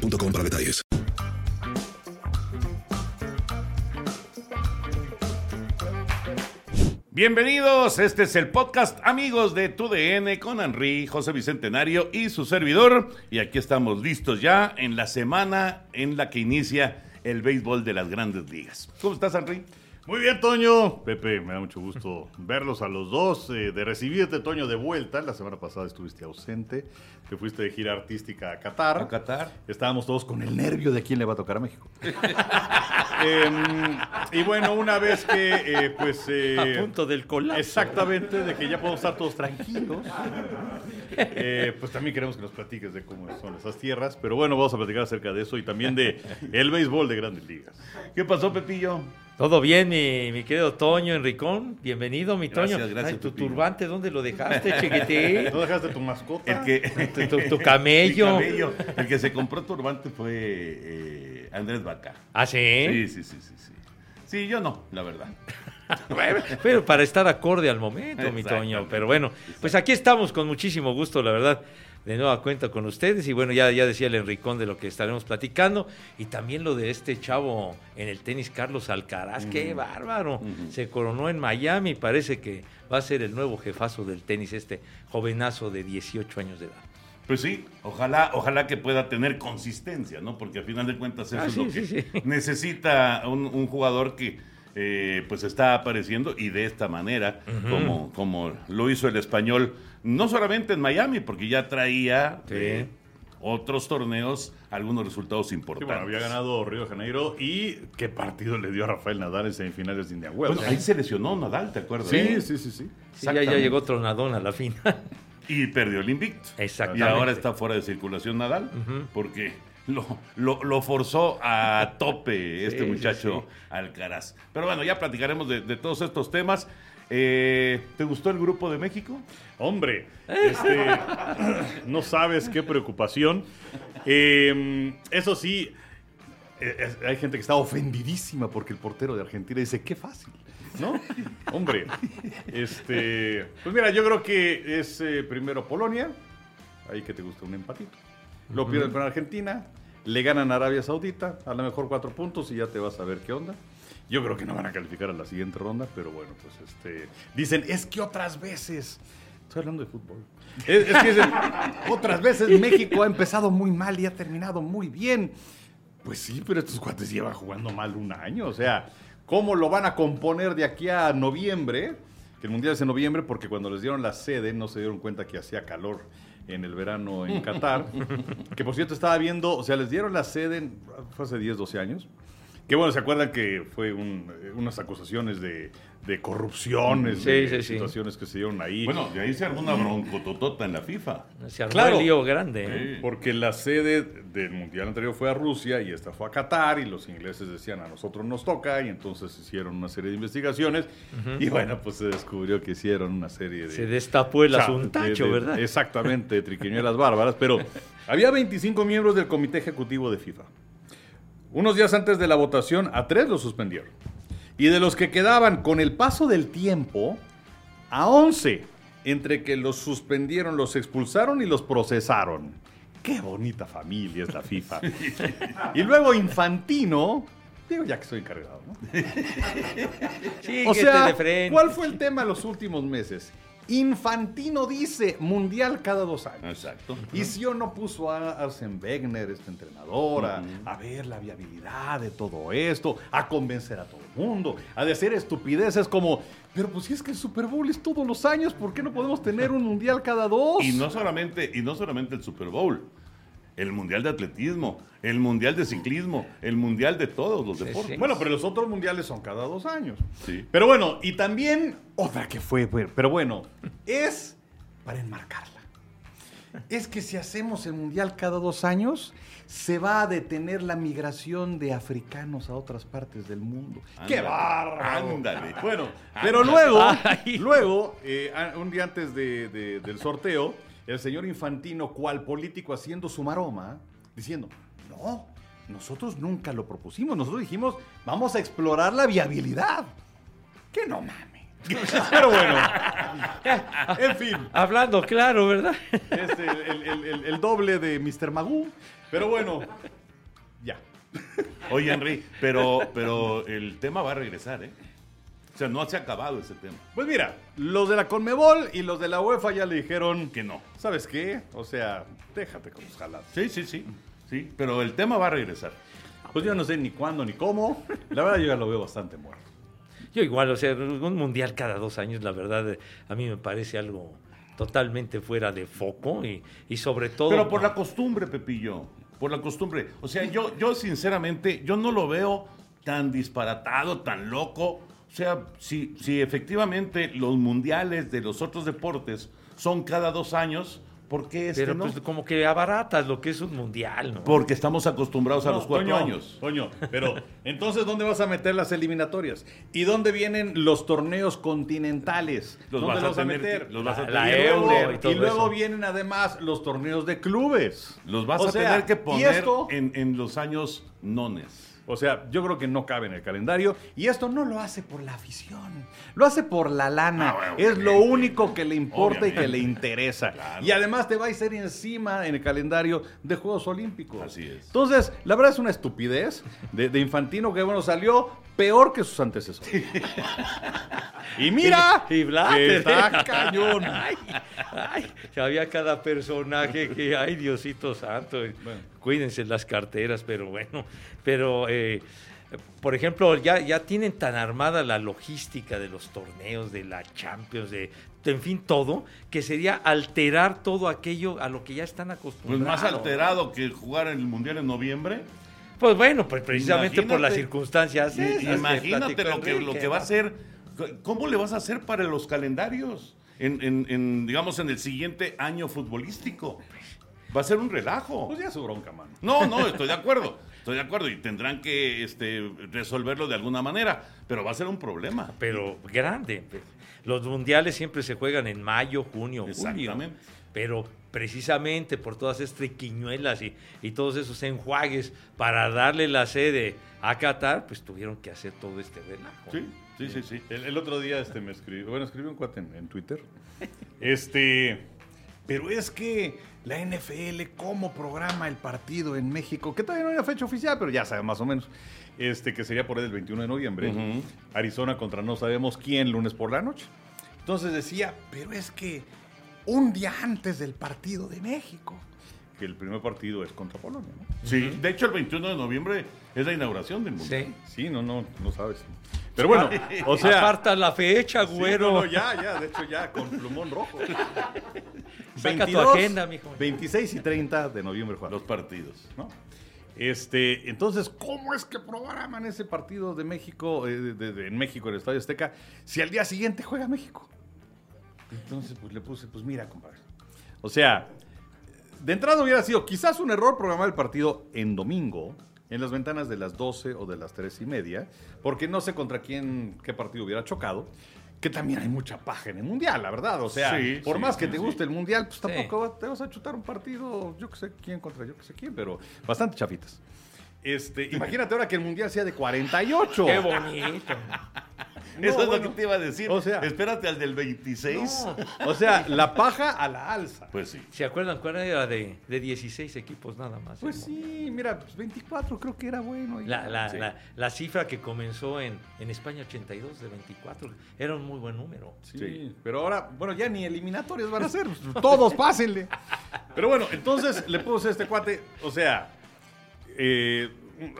boostmobile.com para detalles. Bienvenidos, este es el podcast Amigos de TUDN con Henry, José Bicentenario y su servidor. Y aquí estamos listos ya en la semana en la que inicia el béisbol de las grandes ligas. ¿Cómo estás, Henry? Muy bien, Toño. Pepe, me da mucho gusto verlos a los dos, eh, de recibirte, Toño, de vuelta. La semana pasada estuviste ausente, te fuiste de gira artística a Qatar. A Qatar. Estábamos todos con el nervio de quién le va a tocar a México. Em, y bueno, una vez que, eh, pues... eh, A punto del colapso. Exactamente, de que ya podemos estar todos tranquilos. Pues también queremos que nos platiques de cómo son esas tierras. Pero bueno, vamos a platicar acerca de eso y también de el béisbol de grandes ligas. ¿Qué pasó, Pepillo? Todo bien, mi, mi querido Toño Enricón. Bienvenido, mi Gracias, Toño. gracias, Ay, tu turbante, ¿dónde lo dejaste, chiquitín? ¿No dejaste tu mascota? El que... Tu, tu- tu camello. Mi camello. El que se compró turbante fue eh, Andrés Vaca. ¿Ah, sí? Sí, sí, sí, sí, sí. Sí, yo no, la verdad. Pero para estar acorde al momento, mi Toño. Pero bueno, pues aquí estamos con muchísimo gusto, la verdad. De nueva cuenta con ustedes. Y bueno, ya, ya decía el Enricón de lo que estaremos platicando. Y también lo de este chavo en el tenis, Carlos Alcaraz. ¡Qué bárbaro! Se coronó en Miami. Parece que va a ser el nuevo jefazo del tenis, este jovenazo de 18 años de edad. Pues sí, ojalá, ojalá que pueda tener consistencia, ¿no? Porque al final de cuentas eso Ah, es lo que sí, sí. necesita un, un jugador que eh, pues está apareciendo y de esta manera, como, como lo hizo el español, no solamente en Miami, porque ya traía Sí. de otros torneos algunos resultados Sí, importantes. bueno, había ganado Río de Janeiro y qué partido le dio a Rafael Nadal en semifinales de Wells. Bueno, ahí se lesionó Nadal, ¿te acuerdas? sí, sí, sí, sí. Sí, ya, ya llegó Tronadón a la final. Y perdió el invicto. Y Exactamente. ahora está fuera de circulación Nadal porque lo, lo- lo forzó a tope este Sí, sí, muchacho sí. Alcaraz. Pero bueno, ya platicaremos de, de todos estos temas. Eh, ¿Te gustó el grupo de México? Hombre, este, no sabes qué preocupación. Eh, eso sí, eh, es- hay gente que está ofendidísima porque el portero de Argentina dice, qué fácil, ¿no? Hombre, este, pues mira, yo creo que es eh, primero Polonia, ahí que te gusta un empatito. Lo pierden con Argentina, le ganan a Arabia Saudita, a lo mejor cuatro puntos y ya te vas a ver qué onda. Yo creo que no van a calificar a la siguiente ronda, pero bueno, pues este, dicen, es que otras veces, estoy hablando de fútbol, es, es que dicen, otras veces México ha empezado muy mal y ha terminado muy bien. Pues sí, pero estos cuates llevan jugando mal un año, o sea, ¿cómo lo van a componer de aquí a noviembre? Que el Mundial es en noviembre porque cuando les dieron la sede no se dieron cuenta que hacía calor en el verano en Qatar. que por cierto estaba viendo, o sea, les dieron la sede, en- fue hace 10, 12 años. Que bueno, ¿se acuerdan que fue un- eh, unas acusaciones de, de corrupciones, Sí, de sí, sí. situaciones que se dieron ahí? Bueno, de ahí se armó una broncototota en la FIFA. Se armó Claro. el lío grande. ¿eh? Porque la sede del mundial anterior fue a Rusia y esta fue a Qatar y los ingleses decían a nosotros nos toca y entonces hicieron una serie de investigaciones y bueno, pues se descubrió que hicieron una serie de... Se destapó el cha- asuntacho, de- de- ¿verdad? Exactamente, de triquiñuelas bárbaras, pero había 25 miembros del comité ejecutivo de FIFA. Unos días antes de la votación, a tres los suspendieron. Y de los que quedaban con el paso del tiempo, a 11. Entre que los suspendieron, los expulsaron y los procesaron. Qué bonita familia es la FIFA. y luego Infantino, digo ya que estoy encargado, ¿no? Sí, O sea, de. ¿cuál fue el tema los últimos meses? Infantino dice mundial cada dos años. Exacto. Y si o no puso a Arsen Wegener, esta entrenadora, a ver la viabilidad de todo esto, a convencer a todo el mundo, a decir estupideces como, pero pues si es que el Super Bowl es todos los años, ¿por qué no podemos tener un mundial cada dos? Y no solamente, y no solamente el Super Bowl, el Mundial de Atletismo, el Mundial de Ciclismo, el Mundial de todos los Sí, deportes. sí. Bueno, pero los otros mundiales son cada dos años. Sí. Pero bueno, y también otra que fue, bueno, pero bueno, es para enmarcarla. es que si hacemos el mundial cada dos años, se va a detener la migración de africanos a otras partes del mundo. ¡Qué Ándale, bárbaro! ándale. Bueno, pero luego, Ay. luego eh, un día antes de- de- del sorteo, el señor Infantino, cual político haciendo su maroma, diciendo, no, nosotros nunca lo propusimos, nosotros dijimos, vamos a explorar la viabilidad. Que no mames. Pero bueno, en fin, Hablando claro, ¿verdad? es el, el- el- el- el doble de Mr. Magoo. Pero bueno, ya. Oye, Henry, pero, pero el tema va a regresar, ¿eh? O sea, no se ha acabado ese tema. Pues mira, los de la Conmebol y los de la UEFA ya le dijeron Que no. ¿Sabes qué? O sea, déjate con los jalados. Sí, sí, sí. Sí, pero el tema va a regresar. Pues yo no sé ni cuándo ni cómo. La verdad yo ya lo veo bastante muerto. Yo igual, o sea, un mundial cada dos años, la verdad, eh, a mí me parece algo totalmente fuera de foco y, y sobre todo... Pero por la costumbre, Pepillo. Por la costumbre. O sea, yo, yo sinceramente, yo no lo veo tan disparatado, tan loco. O sea, si, si efectivamente los mundiales de los otros deportes son cada dos años, ¿por qué este Pero no? pues como que abaratas lo que es un mundial, ¿no? Porque estamos acostumbrados a los cuatro Toño, años. Toño, pero entonces ¿dónde vas a meter las eliminatorias? ¿Y dónde vienen los torneos continentales? Los ¿Dónde vas a los vas a tener meter? que- los vas a La- la tener- y luego, Euro y todo y luego eso. vienen además los torneos de clubes. Los vas O a sea, tener que ¿y poner esto? en, en los años nones. O sea, yo creo que no cabe en el calendario. Y esto no lo hace por la afición. Lo hace por la lana. Ah, bueno, es lo único que le importa y que le interesa. Claro. Y además te va a ir encima en el calendario de Juegos Olímpicos. Así es. Entonces, la verdad es una estupidez de, de Infantino que, bueno, salió peor que sus antecesores. y mira, Y- que está cañón. Ay, ay, había cada personaje que, ay, Diosito Santo, cuídense las carteras, pero bueno, pero, eh, por ejemplo, ya, ya tienen tan armada la logística de los torneos, de la Champions, de, en fin, todo, que sería alterar todo aquello a lo que ya están Pues acostumbrados. más alterado que jugar en el Mundial en noviembre. Pues bueno, pues precisamente por las circunstancias. Esas Imagínate lo que, lo que va a hacer. ¿Cómo le vas a hacer para los calendarios? En, en- en, digamos, en el siguiente año futbolístico. Va a ser un relajo. Pues ya su bronca, mano. No, no, estoy de acuerdo. Estoy de acuerdo y tendrán que este, resolverlo de alguna manera, pero va a ser un problema. pero grande. Los mundiales siempre se juegan en mayo, junio, julio. Exactamente. Pero precisamente por todas estas triquiñuelas y, y todos esos enjuagues para darle la sede a Qatar, pues tuvieron que hacer todo este relajo. Sí, sí, sí, sí. El, el otro día este, me escribió, bueno, escribió un cuate en, en Twitter. Este, pero es que la NFL, ¿cómo programa el partido en México? Que todavía no hay una fecha oficial, pero ya sabe más o menos. Este, que sería por ahí el 21 de noviembre. Arizona contra no sabemos quién, lunes por la noche. Entonces decía, pero es que un día antes del partido de México. Que el primer partido es contra Polonia, ¿no? Sí, de hecho el 21 de noviembre es la inauguración del Mundial. Sí. Sí, no, no, no sabes. Pero bueno, o sea... Aparta la fecha, Sí, güero. no, no, ya, ya, de hecho ya, con plumón rojo. Saca tu agenda, mijo. 26 y 30 de noviembre, Juan. Los partidos. ¿no? Este, entonces, ¿cómo es que programan ese partido de México, eh, de- de- en México, en el Estadio Azteca, si al día siguiente juega México? Entonces, pues le puse, pues mira, compadre. O sea, de entrada hubiera sido quizás un error programar el partido en domingo, en las ventanas de las 12 o de las 3 y media, porque no sé contra quién, qué partido hubiera chocado. Que también hay mucha paja en el mundial, la verdad. O sea, Sí, por sí, más que sí, te guste el mundial, pues tampoco te vas a chutar un partido, yo que sé quién contra yo que sé quién, pero bastante chafitas. Este, imagínate ahora que el mundial sea de 48. Qué bonito. No, Eso es bueno. lo que te iba a decir. O sea- espérate al del 26. O sea, la paja a la alza. Pues sí. ¿Se acuerdan cuál era de, de 16 equipos nada más? Pues sí, mira, pues 24 creo que era bueno. La, la, Sí. la, la cifra que comenzó en, en España 82 de 24 era un muy buen número. Sí, Sí. pero ahora, bueno, ya ni eliminatorias van a ser. Todos pásenle. Pero bueno, entonces le puse a este cuate, o sea, eh,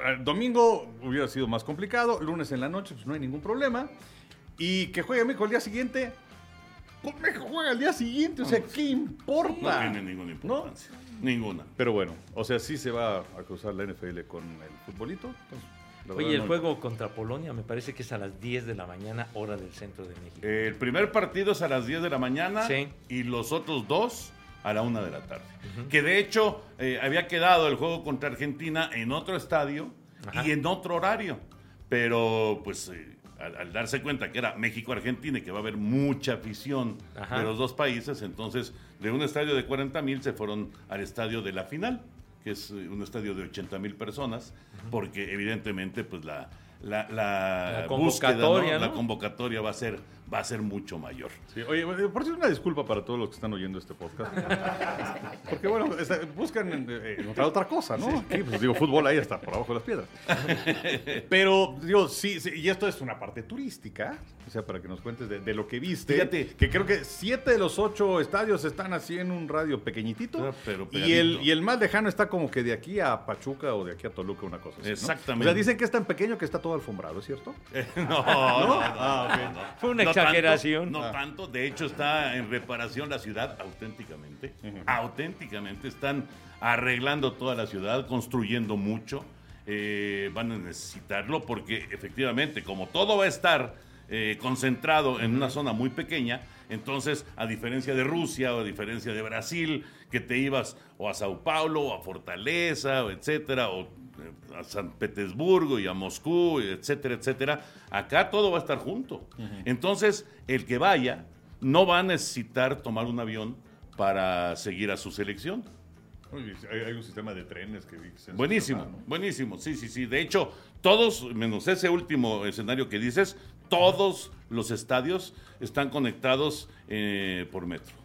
el domingo hubiera sido más complicado, lunes en la noche, pues no hay ningún problema. Y que juegue México el día siguiente, pues México juega el día siguiente, o sea, ¿qué No importa? tiene ninguna importancia. Ninguna. Pero bueno, o sea, sí se va a cruzar la NFL con el futbolito. pues, la Oye, el no- juego contra Polonia me parece que es a las 10 de la mañana, hora del centro de México. El primer partido es a las 10 de la mañana Sí. y los otros dos a la una de la tarde. Que de hecho eh, había quedado el juego contra Argentina en otro estadio y en otro horario. Pero pues eh, al, al darse cuenta que era México-Argentina y que va a haber mucha afición Ajá. de los dos países, entonces de un estadio de 40 mil se fueron al estadio de la final, que es eh, un estadio de 80 mil personas, porque evidentemente pues la, la, la La búsqueda, ¿no? convocatoria, la convocatoria va a ser va a ser mucho mayor. Sí, oye, por cierto, una disculpa para todos los que están oyendo este podcast. Porque, bueno, esta- buscan eh, encontrar otra cosa, ¿no? Aquí, pues digo, fútbol ahí está, por abajo de las piedras. Pero, digo, sí, sí, y esto es una parte turística, o sea, para que nos cuentes de, de lo que viste. Fíjate. Que creo que siete de los ocho estadios están así en un radio pequeñitito. Ah, pero y, el, y el más lejano está como que de aquí a Pachuca o de aquí a Toluca, una cosa así. ¿no? Exactamente. O sea, dicen que es tan pequeño que está todo alfombrado, ¿es cierto? no, no, no, no, no. Fue una No tanto, no tanto, de hecho está en reparación la ciudad auténticamente. Auténticamente están arreglando toda la ciudad, construyendo mucho. eh, van a necesitarlo porque efectivamente, como todo va a estar eh, concentrado en una zona muy pequeña, entonces, a diferencia de Rusia o a diferencia de Brasil, que te ibas o a Sao Paulo o a Fortaleza, o etcétera, o a San Petersburgo y a Moscú, etcétera, etcétera, acá todo va a estar junto. Entonces, el que vaya no va a necesitar tomar un avión para seguir a su selección. Hay, hay un sistema de trenes que dicen. Buenísimo, buenísimo, sí, sí, sí. De hecho, todos, menos ese último escenario que dices, todos los estadios están conectados eh, por metro.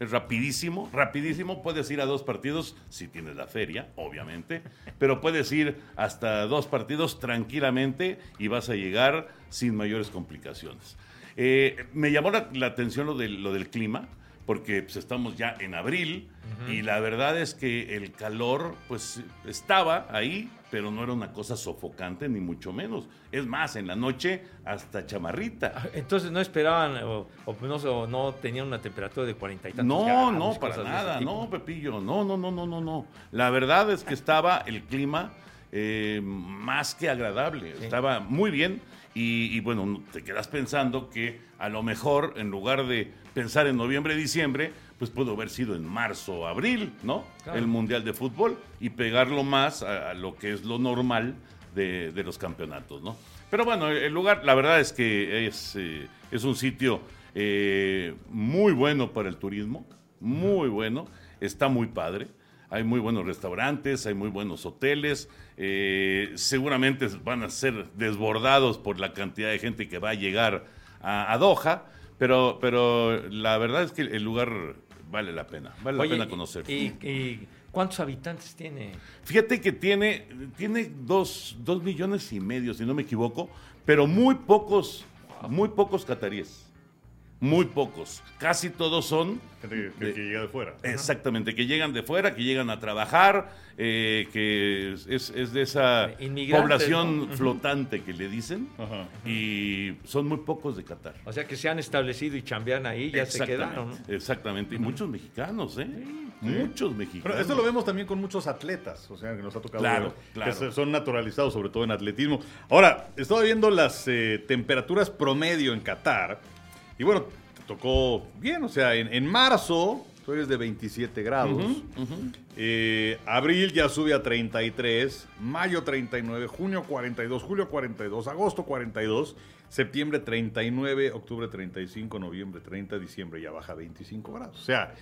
Es rapidísimo, rapidísimo. Puedes ir a dos partidos si tienes la feria, obviamente, pero puedes ir hasta dos partidos tranquilamente y vas a llegar sin mayores complicaciones. Eh, me llamó la, la atención lo del, lo del clima, porque pues, estamos ya en abril y la verdad es que el calor pues estaba ahí, pero no era una cosa sofocante ni mucho menos. Es más, en la noche hasta chamarrita. Entonces no esperaban o, o no, o no tenían una temperatura de cuarenta y tantos No, grados, no, para nada, no, Pepillo, no, no, no, no, no, no. La verdad es que estaba el clima eh, más que agradable, estaba muy bien y, y, bueno, te quedas pensando que a lo mejor en lugar de pensar en noviembre, diciembre, pues pudo haber sido en marzo o abril, ¿no? Claro. El Mundial de Fútbol y pegarlo más a, a lo que es lo normal de, de los campeonatos, ¿no? Pero bueno, el lugar, la verdad es que es, eh, es un sitio eh, muy bueno para el turismo, muy bueno, está muy padre. Hay muy buenos restaurantes, hay muy buenos hoteles. eh, seguramente van a ser desbordados por la cantidad de gente que va a llegar a, a Doha, pero, pero la verdad es que el lugar vale la pena, vale Oye, la pena conocer. ¿y, y cuántos habitantes tiene? Fíjate que tiene, tiene dos, dos millones y medio, si no me equivoco, pero muy pocos, muy pocos cataríes. Muy pocos. Casi todos son Gente que, que- que llega de fuera. Exactamente, que llegan de fuera, que llegan a trabajar, eh, que es, es- de esa población ¿no? flotante que le dicen, Ajá. y son muy pocos de Qatar. O sea que se han establecido y chambean ahí, ya se Exactamente, quedaron. ¿no? Exactamente, y muchos mexicanos, ¿eh? Muchos mexicanos. Pero esto lo vemos también con muchos atletas, o sea, que nos ha tocado Claro, ver, claro. que son naturalizados, sobre todo en atletismo. Ahora, estaba viendo las eh, temperaturas promedio en Qatar, y bueno, te tocó bien, o sea, en, en marzo, tú eres de 27 grados, Eh, abril ya sube a 33, mayo 39, junio 42, julio 42, agosto 42, septiembre 39, octubre 35, noviembre 30, diciembre ya baja a 25 grados. O sea,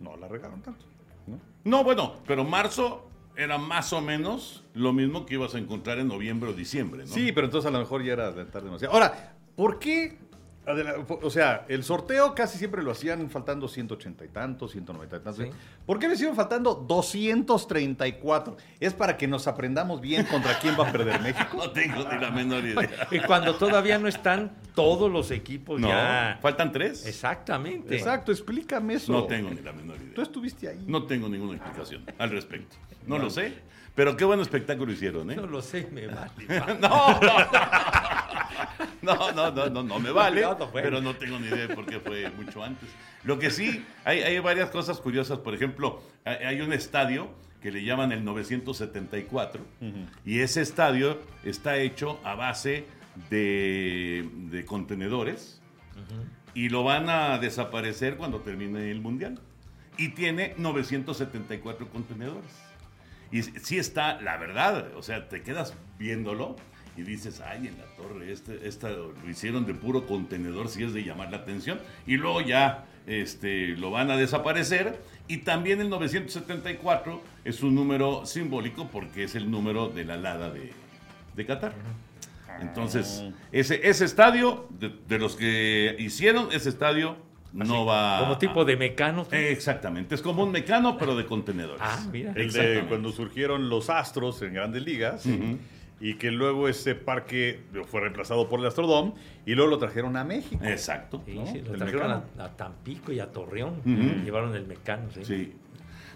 no la regaron tanto, ¿no? No, bueno, pero marzo era más o menos lo mismo que ibas a encontrar en noviembre o diciembre, ¿no? Sí, pero entonces a lo mejor ya era adelantar demasiado. Ahora, ¿por qué? Adela- O sea, el sorteo casi siempre lo hacían faltando 180 y tantos, 190 y tantos. Sí. ¿Por qué le hicieron faltando 234? ¿Es para que nos aprendamos bien contra quién va a perder México? No tengo ni la menor idea. Y cuando todavía no están todos los equipos No, ya. faltan tres. Exactamente. Exacto, explícame eso. No tengo ni la menor Tú idea. estuviste ahí. No tengo ninguna explicación al respecto. No lo sé. Pero qué buen espectáculo hicieron, ¿eh? No lo sé, me vale. No, no, no, no, no, no me vale, No, no fue. pero no tengo ni idea de por qué fue mucho antes. Lo que sí, hay, hay varias cosas curiosas. Por ejemplo, hay, un estadio que le llaman el 974 y ese estadio está hecho a base de, de contenedores y lo van a desaparecer cuando termine el mundial. y tiene 974 contenedores. Y sí está, la verdad, o sea, te quedas viéndolo y dices, ay, en la torre, este, esta lo hicieron de puro contenedor, si es de llamar la atención, y luego ya este, lo van a desaparecer. Y también el 974 es un número simbólico porque es el número de la Lada de, de Qatar. Entonces, ese, ese estadio, de, de los que hicieron ese estadio, no va. Como tipo de mecano. Exactamente, es como un mecano, pero de contenedores. Ah, mira. El de cuando surgieron los Astros en Grandes Ligas. Y que luego ese parque fue reemplazado por el Astrodome. Y luego lo trajeron a México. Exacto. Sí, ¿no? sí, lo El trajeron a, a Tampico y a Torreón. Llevaron el mecano, sí. Sí.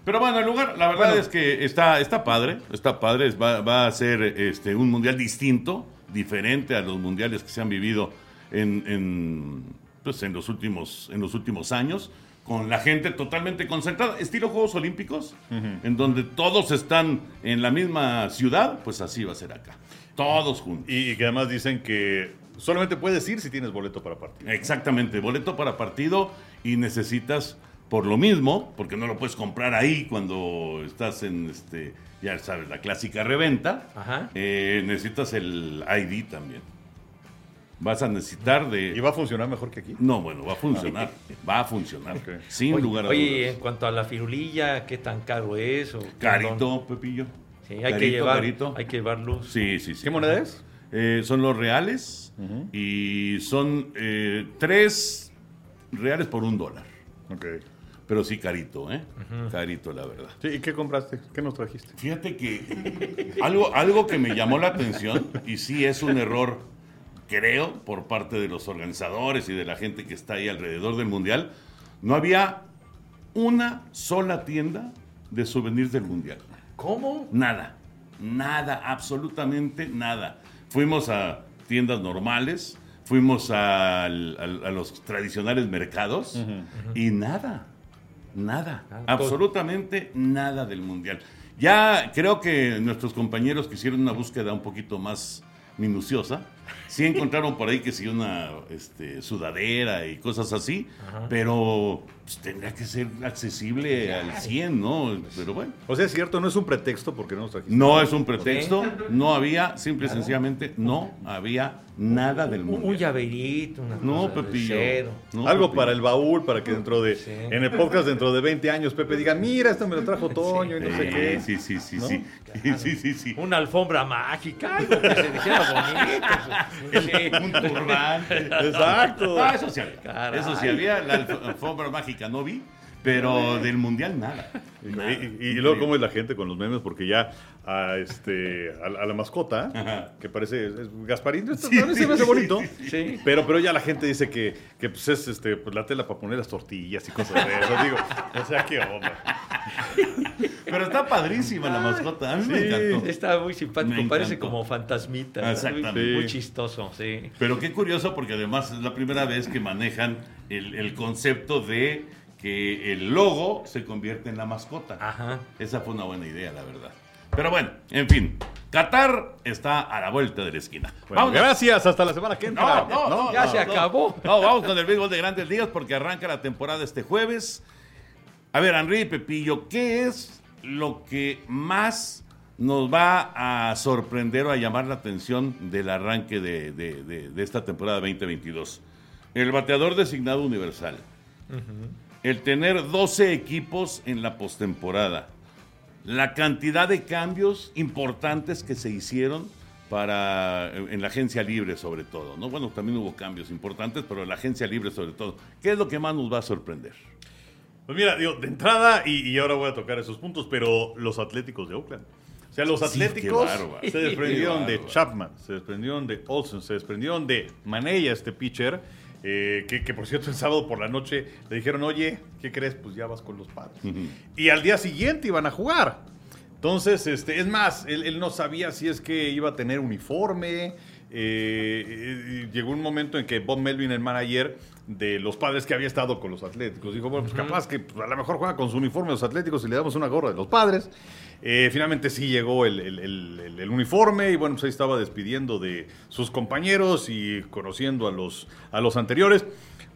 Pero bueno, el lugar, la verdad es que está, está padre, está padre, va, va a ser este, un mundial distinto, diferente a los mundiales que se han vivido en, en, pues, en, los, últimos, en los últimos años, con la gente totalmente concentrada, estilo Juegos Olímpicos, en donde todos están en la misma ciudad, pues así va a ser acá, todos juntos. Y, y que además dicen que solamente puedes ir si tienes boleto para partido. Exactamente, boleto para partido y necesitas por lo mismo, porque no lo puedes comprar ahí cuando estás en, este, ya sabes, la clásica reventa, Ajá. eh, necesitas el ID también. Vas a necesitar ¿Y de... va a funcionar mejor que aquí? No, bueno, va a funcionar, va a funcionar, sin Oye, lugar a oye, en dudas. cuanto a la firulilla, ¿qué tan caro es? O Carito, Pepillo. Sí, hay, Carito, que llevar, carito. hay que llevar luz. Sí, sí, sí. ¿Qué moneda es? Eh, son los reales y son eh, tres reales por un dólar. Ok. Pero sí carito, ¿eh? Carito, la verdad. Sí, ¿Y qué compraste? ¿Qué nos trajiste? Fíjate que algo, algo que me llamó la atención, y sí es un error, creo, por parte de los organizadores y de la gente que está ahí alrededor del Mundial, no había una sola tienda de souvenirs del Mundial. ¿Cómo? Nada, nada, absolutamente nada. Fuimos a tiendas normales, fuimos a, los tradicionales mercados y nada, nada, Ah, absolutamente nada del mundial. Ya creo que nuestros compañeros que hicieron una búsqueda un poquito más minuciosa, sí encontraron por ahí que sí una este, sudadera y cosas así, pero pues, tendría que ser accesible al 100, ¿no? Pero bueno. O sea, es cierto, no es un pretexto porque no nos trajiste. No es un pretexto, no había, simple y sencillamente, no había nada del Un, mundo. un llaverito, una No, cosa Pepillo. no, Algo Pepillo. para el baúl, para que dentro de. Sí. En el podcast, dentro de 20 años, Pepe diga: Mira, esto me lo trajo Toño y no sé qué. Sí, sí, sí, ¿No? sí. Sí, sí, sí. Una alfombra mágica, algo que se dijera bonito. Sí. Un turbante. Exacto. Ah, eso sí había. Caray. Eso sí había. La alf- alfombra mágica no vi, pero del mundial nada. Y, Nada. y- y luego, ¿cómo es la gente con los memes? Porque ya a, este, a, a la mascota, Ajá. que parece es Gasparín, esto Sí, también se me hace sí, bonito. sí, Sí. Pero, pero ya la gente dice que, que pues es este, pues, la tela para poner las tortillas y cosas de eso. Digo, o sea, qué onda. Pero está padrísima la mascota. A mí me encantó. Está muy simpático, Me parece encantó. como fantasmita. Exactamente. Muy, chistoso, sí. Pero qué curioso porque además es la primera vez que manejan el, el concepto de que el logo se convierte en la mascota. Ajá. Esa fue una buena idea, la verdad. Pero bueno, en fin, Qatar está a la vuelta de la esquina. Bueno, gracias, hasta la semana que entra. No, no, no, ya no, se no. acabó. No, vamos con el béisbol de grandes ligas porque arranca la temporada este jueves. A ver, Henry y Pepillo, ¿qué es lo que más nos va a sorprender o a llamar la atención del arranque de, de- de- de esta temporada 2022? El bateador designado universal. El tener 12 equipos en la postemporada. La cantidad de cambios importantes que se hicieron para en la agencia libre sobre todo, ¿no? Bueno, también hubo cambios importantes, pero en la agencia libre sobre todo. ¿Qué es lo que más nos va a sorprender? Pues mira, digo, de entrada, y, y ahora voy a tocar esos puntos, pero los Atléticos de Oakland. O sea, los Atléticos se desprendieron de. Chapman, se desprendieron de Olsen, se desprendieron de Manella, este pitcher, eh, que, que, por cierto el sábado por la noche le dijeron, oye, ¿qué crees? Pues ya vas con los padres. Y al día siguiente iban a jugar. Entonces, este, es más, él, él no sabía si es que iba a tener uniforme. Eh, eh, llegó un momento en que Bob Melvin, el manager de los padres que había estado con los Atléticos, dijo, bueno, pues capaz que pues, a lo mejor juega con su uniforme los Atléticos y le damos una gorra de los padres. Eh, finalmente sí llegó el, el- el- el- el uniforme y bueno, pues ahí estaba despidiendo de sus compañeros y conociendo a los, a los anteriores.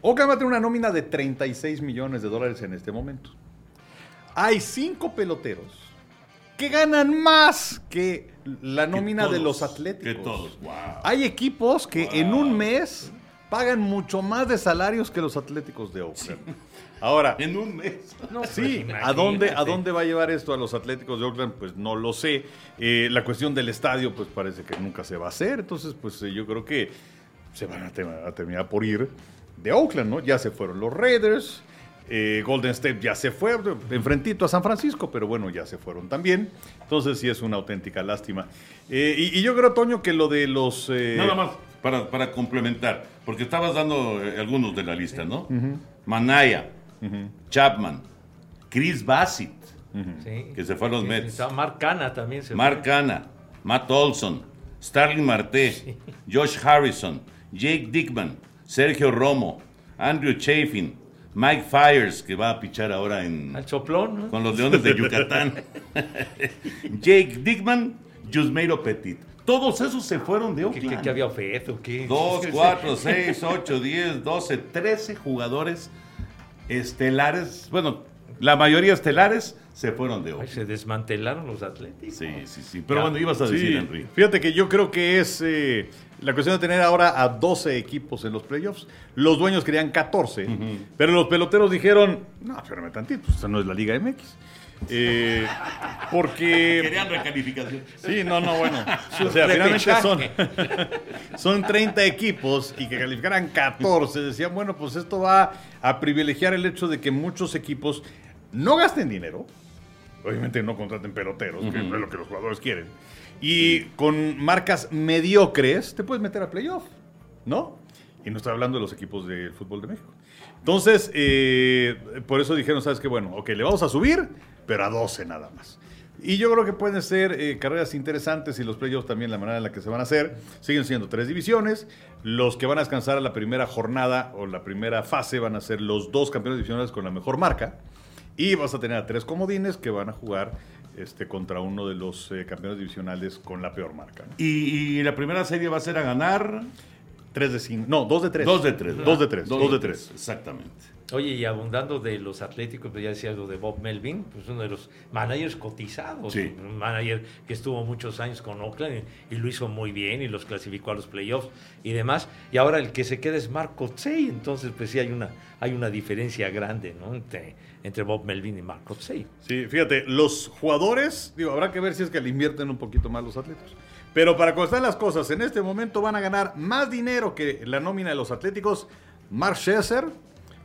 Oakland va a tener una nómina de 36 millones de dólares en este momento. hay cinco peloteros que ganan más que la nómina de todos, los atléticos. que todos, wow. Hay equipos que en un mes pagan mucho más de salarios que los atléticos de Oakland. Ahora, En un mes. No, pues, Sí, ¿a dónde, ¿a dónde va a llevar esto a los Atléticos de Oakland? Pues no lo sé. Eh, la cuestión del estadio, pues parece que nunca se va a hacer. Entonces, pues eh, yo creo que se van a, a terminar por ir de Oakland, ¿no? Ya se fueron los Raiders. Eh, Golden State ya se fue, enfrentito a San Francisco, pero bueno, ya se fueron también. Entonces sí es una auténtica lástima. Eh, y, y yo creo, Toño, que lo de los... eh, Nada más para, para complementar, porque estabas dando eh, algunos de la lista, ¿no? Manaya, Chapman, Chris Bassett, Sí. que se fue a los Sí, Mets. Mark Canha también se Mark fue. Hanna, Matt Olson, Starling Marte, Josh Harrison, Jake Dickman, Sergio Romo, Andrew Chafin, Mike Fires, que va a pichar ahora en, Al soplón, ¿no? con los Leones de Yucatán, Jake Dickman, Yusmeiro Petit. Todos esos se fueron de ¿Qué, Oakland. qué- qué había oferta o qué? 2, 4, 6, 8, 10, 12, 13 jugadores estelares. Bueno, la mayoría estelares se fueron de Ay, Oakland. se desmantelaron los atléticos. Sí, sí, sí. Pero bueno, ibas a Sí, decir, Henry. Fíjate que yo creo que es eh, la cuestión de tener ahora a 12 equipos en los playoffs. Los dueños querían 14, pero los peloteros dijeron, no, espérame tantito, esta no es la Liga MX. Eh, porque... Querían recalificación. Sí, no, no, bueno. O sea, finalmente son, son 30 equipos y que calificaran 14. Decían, bueno, pues esto va a privilegiar el hecho de que muchos equipos no gasten dinero. Obviamente no contraten peloteros, que no es lo que los jugadores quieren. Y con marcas mediocres te puedes meter a playoff, ¿no? Y no estoy hablando de los equipos del fútbol de México. Entonces, eh, por eso dijeron, ¿sabes qué? Bueno, ok, le vamos a subir, pero a 12 nada más. Y yo creo que pueden ser eh, carreras interesantes y los playoffs también, la manera en la que se van a hacer. Siguen siendo tres divisiones. Los que van a descansar a la primera jornada o la primera fase van a ser los dos campeones divisionales con la mejor marca. Y vas a tener a tres comodines que van a jugar este, contra uno de los eh, campeones divisionales con la peor marca. ¿no? Y, y la primera serie va a ser a ganar Tres de cinco. No, dos de tres. dos de tres. Dos de tres. Dos, de tres. Exactamente. Oye, y abundando de los atléticos, pues ya decía algo de Bob Melvin, pues uno de los managers cotizados. Sí. Un manager que estuvo muchos años con Oakland y, y lo hizo muy bien y los clasificó a los playoffs y demás. Y ahora el que se queda es Mark Kotsay. Entonces, pues sí hay una, hay una diferencia grande, ¿no? Entre, entre Bob Melvin y Mark Kotsay. Sí, fíjate, los jugadores, digo, habrá que ver si es que le invierten un poquito más los atletas. Pero para están las cosas, en este momento van a ganar más dinero que la nómina de los atléticos. Mark Scherzer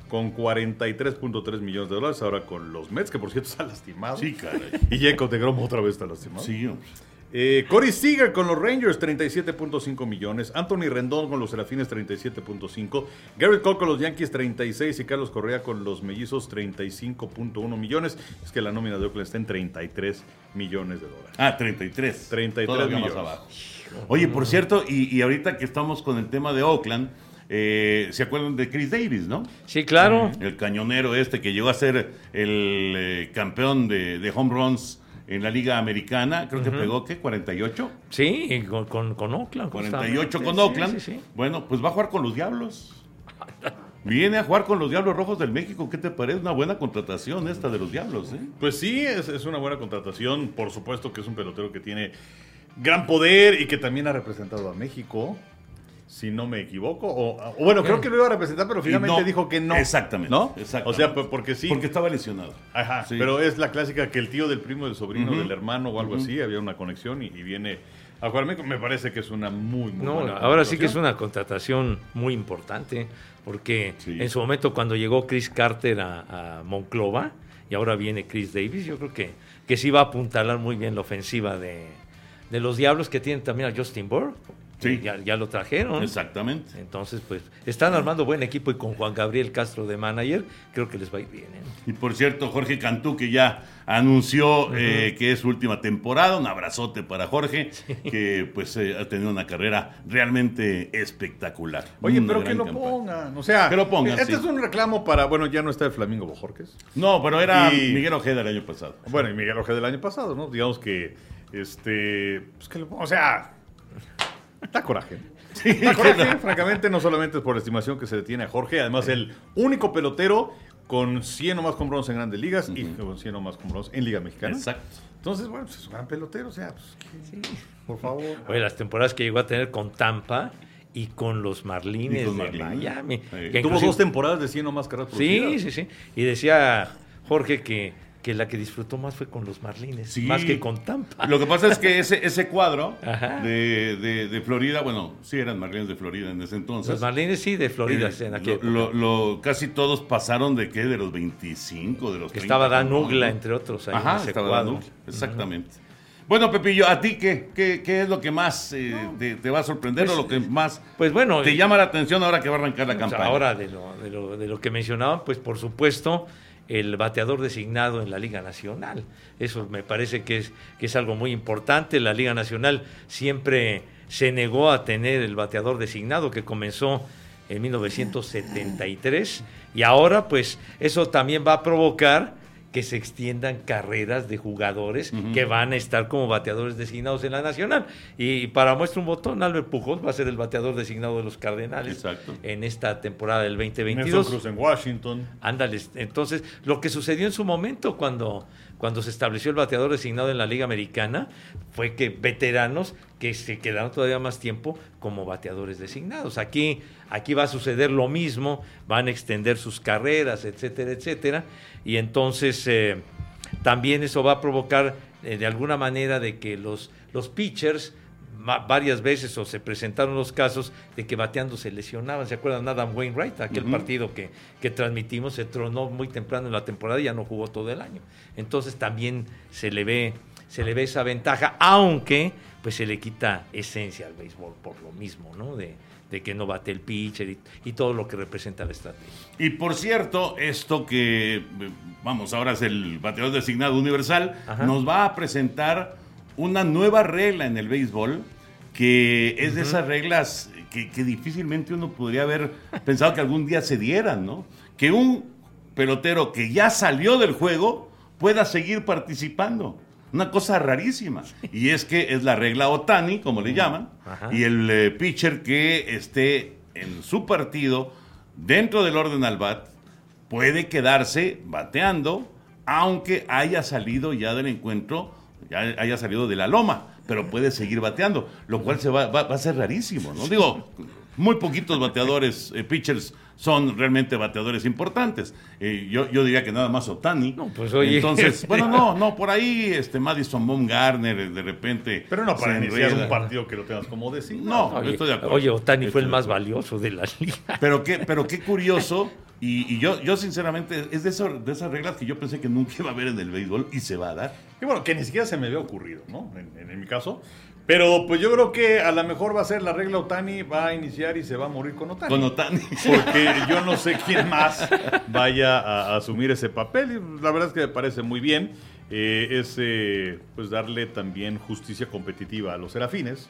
con 43.3 millones de dólares, ahora con los Mets, que por cierto está lastimado. Sí, caray. Y Jacob de Grom otra vez está lastimado. Sí, hombre. Eh, Corey Seager con los Rangers, 37.5 millones. Anthony Rendón con los Serafines, 37.5. Garrett Cole con los Yankees, 36. Y Carlos Correa con los Mellizos, 35.1 millones. Es que la nómina de Oakland está en 33 millones de dólares. Ah, 33. 33 Todavía más millones. abajo. Oye, por cierto, y, y ahorita que estamos con el tema de Oakland, eh, ¿se acuerdan de Chris Davis, no? Sí, claro. El cañonero este que llegó a ser el eh, campeón de, de home runs en la Liga Americana. Creo que pegó, ¿qué? ¿48? Sí, y con, con, con Oakland. 48 justamente. con Sí, Oakland. sí, sí. Bueno, pues va a jugar con los Diablos. Viene a jugar con los Diablos Rojos del México. ¿Qué te parece? Una buena contratación esta de los Diablos, ¿eh? Pues sí, es, es una buena contratación. Por supuesto que es un pelotero que tiene gran poder y que también ha representado a México. Si no me equivoco. O, o bueno, creo que lo iba a representar, pero finalmente no. dijo que no. Exactamente. ¿No? exactamente. O sea, pues, porque sí. Porque estaba lesionado. Ajá, Sí. pero es la clásica que el tío del primo, del sobrino, del hermano o algo así, había una conexión y, y viene a. Me parece que es una muy, muy No, buena ahora sí que es una contratación muy importante, porque Sí. en su momento cuando llegó Chris Carter a, a Monclova y ahora viene Chris Davis, yo creo que, que sí va a apuntalar muy bien la ofensiva de, de los Diablos que tienen también a Justin Burr. Sí. Ya, ya lo trajeron. Exactamente. Entonces, pues, están armando buen equipo y con Juan Gabriel Castro de manager, creo que les va a ir bien. ¿eh? Y por cierto, Jorge Cantú, que ya anunció eh, que es su última temporada, un abrazote para Jorge, que pues eh, ha tenido una carrera realmente espectacular. Oye, Una pero que lo campaña. pongan. O sea, Que lo pongan, este sí. es un reclamo para. Bueno, ya no está el Flamingo Bojorques. No, pero era Y- Miguel Ojeda el año pasado. Bueno, y Miguel Ojeda del año pasado, ¿no? Digamos que. Este. Pues que lo pongan. O sea. Da coraje. Da coraje, francamente, no solamente es por la estimación que se le tiene a Jorge, además el único pelotero con 100 o más compros en grandes ligas y con 100 o más compros en Liga Mexicana. Exacto. Entonces, bueno, pues es un gran pelotero, o sea, pues, ¿qué? por favor. Oye, las temporadas que llegó a tener con Tampa y con los Marlines Y con de Marlins. Miami. Sí. Que Tuvo dos temporadas de 100 o más carreras Sí, sí, sí. Y decía Jorge que, que la que disfrutó más fue con los Marlines, Sí. más que con Tampa. Lo que pasa es que ese, ese cuadro de, de- de Florida, bueno, sí eran Marlins de Florida en ese entonces. Los Marlines sí, de Florida, Eh, en aquella lo- lo- lo- casi todos pasaron de qué, de los 25, de los Que 30. estaba Dan ¿no? Ugla, entre otros, ahí en Ajá, ese estaba cuadro. Dan exactamente. Bueno, Pepillo, ¿a ti qué, qué, qué es lo que más eh, te, te va a sorprender Pues, o lo que más Pues bueno, te llama la atención ahora que va a arrancar la Pues campaña? ahora de lo, de, lo, de lo que mencionaban, pues por supuesto el bateador designado en la Liga Nacional. Eso me parece que es, que es algo muy importante. La Liga Nacional siempre se negó a tener el bateador designado que comenzó en 1973 y ahora pues eso también va a provocar que se extiendan carreras de jugadores que van a estar como bateadores designados en la Nacional. Y para muestra un botón, Albert Pujols va a ser el bateador designado de los Cardenales Exacto. en esta temporada del Nelson 2022. Cruz en Washington. Ándales, entonces, lo que sucedió en su momento cuando, cuando se estableció el bateador designado en la Liga Americana fue que veteranos que se quedaron todavía más tiempo como bateadores designados. Aquí, aquí va a suceder lo mismo, van a extender sus carreras, etcétera, etcétera, y entonces eh, también eso va a provocar eh, de alguna manera de que los, los pitchers varias veces o se presentaron los casos de que bateando se lesionaban. ¿Se acuerdan? Adam Wainwright, aquel partido que, que transmitimos, se tronó muy temprano en la temporada y ya no jugó todo el año. Entonces también se le ve, se le ve esa ventaja, aunque pues se le quita esencia al béisbol por lo mismo, ¿no? De, de que no bate el pitcher y, y todo lo que representa la estrategia. Y por cierto, esto que, eh, vamos, ahora es el bateador designado universal, Ajá. nos va a presentar una nueva regla en el béisbol, que es de esas reglas que, que difícilmente uno podría haber pensado que algún día se dieran, ¿no? Que un pelotero que ya salió del juego pueda seguir participando. Una cosa rarísima. Y es que es la regla Otani, como le llaman, Ajá. y el eh, pitcher que esté en su partido dentro del orden al bat puede quedarse bateando aunque haya salido ya del encuentro, haya salido de la loma, pero puede seguir bateando, lo cual se va, va- va a ser rarísimo, ¿no? Digo, muy poquitos bateadores, eh, pitchers son realmente bateadores importantes. Eh, yo, yo diría que nada más Otani. No, pues, oye. Entonces, bueno, no, no, por ahí este Madison Baumgartner eh, de repente. Pero no para iniciar enreda. un partido que lo tengas como designado. No, yo Oye, estoy de acuerdo. oye, Otani fue el más valioso de la liga. Pero qué, pero qué curioso. Y, y yo, yo sinceramente, es de, eso- de esas reglas que yo pensé que nunca iba a haber en el béisbol y se va a dar. Y bueno, que ni siquiera se me había ocurrido, ¿no? En, en- en mi caso. Pero pues yo creo que a lo mejor va a ser la regla Otani, va a iniciar y se va a morir con Otani. Con Otani. Porque yo no sé quién más vaya a, a asumir ese papel. Y la verdad es que me parece muy bien. Eh, es eh, pues darle también justicia competitiva a los serafines.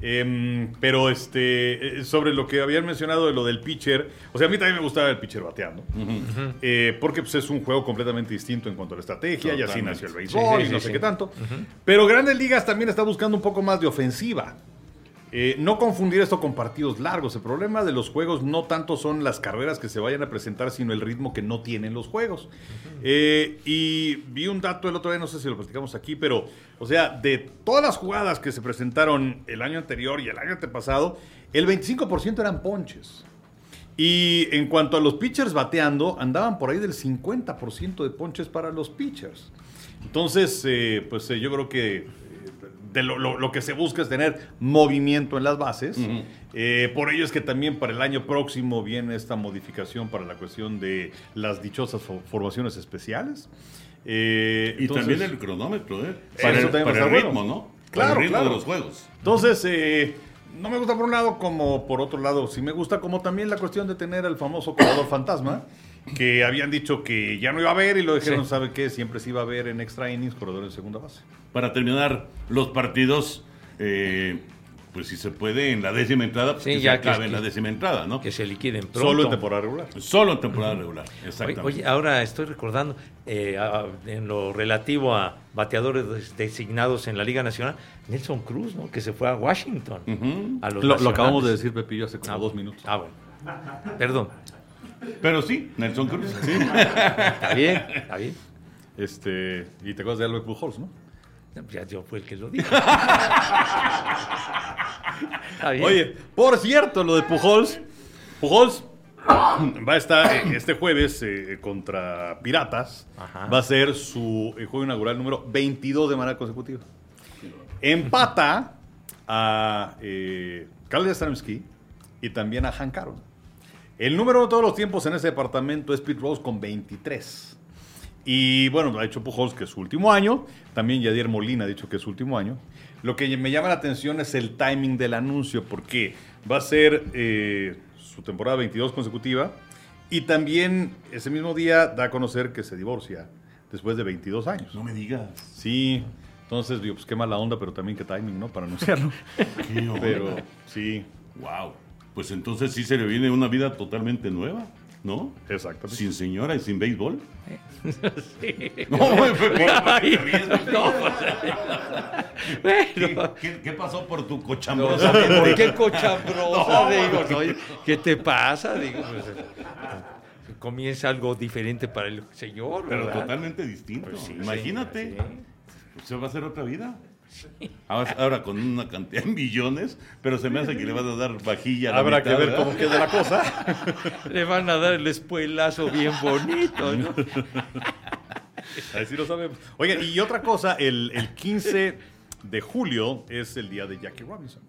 Em, pero este eh, sobre lo que habían mencionado de lo del pitcher, o sea, a mí también me gustaba el pitcher bateando, Eh, porque pues, es un juego completamente distinto en cuanto a la estrategia, y así nació el béisbol Sí, sí, y no sí, sé sí. qué tanto. Pero Grandes Ligas también está buscando un poco más de ofensiva. Eh, no confundir esto con partidos largos. El problema de los juegos no tanto son las carreras que se vayan a presentar, sino el ritmo que no tienen los juegos. Eh, y vi un dato el otro día, no sé si lo platicamos aquí, pero, o sea, de todas las jugadas que se presentaron el año anterior y el año antepasado, el 25% eran ponches. Y en cuanto a los pitchers bateando, andaban por ahí del 50% de ponches para los pitchers. Entonces, eh, pues yo creo que de lo, lo- lo que se busca es tener movimiento en las bases. Eh, por ello es que también para el año próximo viene esta modificación para la cuestión de las dichosas fo- formaciones especiales. Eh, Y entonces- también el cronómetro, ¿eh? Eso Para el, para el ritmo, bueno. ¿no? Claro, para el ritmo claro. de los juegos. Entonces, eh, no me gusta por un lado, como por otro lado, sí me gusta, como también la cuestión de tener al famoso corredor fantasma, que habían dicho que ya no iba a haber y lo dijeron, Sí. ¿sabe qué? Siempre se iba a ver en extra innings, corredor en segunda base. Para terminar los partidos, eh, pues si se puede, en la décima entrada, pues Sí, que ya se que- en que- la décima entrada, ¿no? Que se liquiden pronto. Solo en temporada regular. Solo en temporada regular, exactamente. oye, ahora estoy recordando eh, a- en lo relativo a bateadores des- designados en la Liga Nacional, Nelson Cruz, ¿no? Que se fue a Washington. Ujú. a los Lo, lo acabamos de decir, Pepillo, hace como Ah, dos minutos. Ah, bueno. Perdón. Pero sí, Nelson Cruz. Está bien, está bien. Este, y te acuerdas de Albert Pujols, ¿no? Ya yo fue el que lo dijo. Está bien. Oye, por cierto, lo de Pujols. Pujols va a estar eh, este jueves eh, contra Piratas. Ajá. Va a ser su eh, juego inaugural número 22 de manera consecutiva. Empata a eh, Carl Yastrzemski y también a Hank Aaron. El número de todos los tiempos en ese departamento es Pete Rose con 23. Y bueno, ha hecho Pujols que es su último año. También Yadier Molina ha dicho que es su último año. Lo que me llama la atención es el timing del anuncio, porque va a ser eh, su temporada 22 consecutiva. Y también ese mismo día da a conocer que se divorcia después de 22 años. No me digas. Sí, entonces digo, pues qué mala onda, pero también qué timing, ¿no? Para anunciarlo. Pero sí, Wow. Pues entonces sí se le viene una vida totalmente nueva, ¿no? exactamente. Sin señora y sin béisbol. Sí. No, güey, fue- fue- Ay, no, ¿Qué, bueno, qué- qué pasó por tu no, cochambrosa ¿Por qué cochambrosa? Digo, no, oye, ¿qué te pasa? Digo, pues, comienza algo diferente para el señor, Pero ¿verdad? totalmente distinto. Pues sí, Imagínate. sí. Se va a hacer otra vida. Ahora, ahora con una cantidad de millones, pero se me hace que le van a dar vajilla. a la Habrá mitad, que ver ¿verdad? cómo queda la cosa. Le van a dar el espuelazo bien bonito, ¿no? Así lo sabemos. Oigan, y otra cosa, el, el 15 de julio es el día de Jackie Robinson.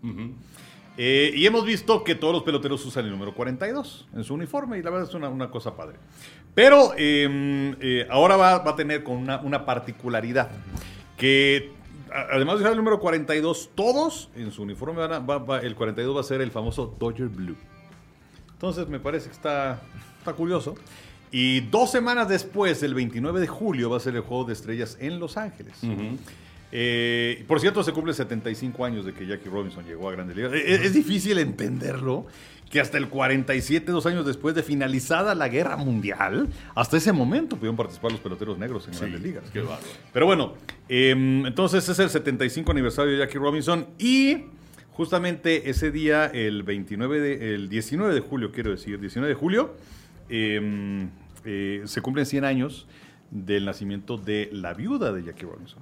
Eh, y hemos visto que todos los peloteros usan el número 42 en su uniforme y la verdad es una, una cosa padre. Pero eh, eh, ahora va, va a tener con una, una particularidad que además de usar el número 42, todos en su uniforme van a- va- va- el 42 va a ser el famoso Dodger Blue. Entonces me parece que está, está curioso. Y dos semanas después, el 29 de julio, va a ser el Juego de Estrellas en Los Ángeles. Eh, por cierto, se cumple 75 años de que Jackie Robinson llegó a Grandes Ligas. Eh, Es, es difícil entenderlo que hasta el 47, dos años después de finalizada la Guerra Mundial, hasta ese momento pudieron participar los peloteros negros en Grandes Ligas. Qué. Pero bueno, em, entonces es el 75 aniversario de Jackie Robinson y justamente ese día, el 29 de, el 19 de julio, quiero decir, 19 de julio, em, eh, se cumplen 100 años del nacimiento de la viuda de Jackie Robinson.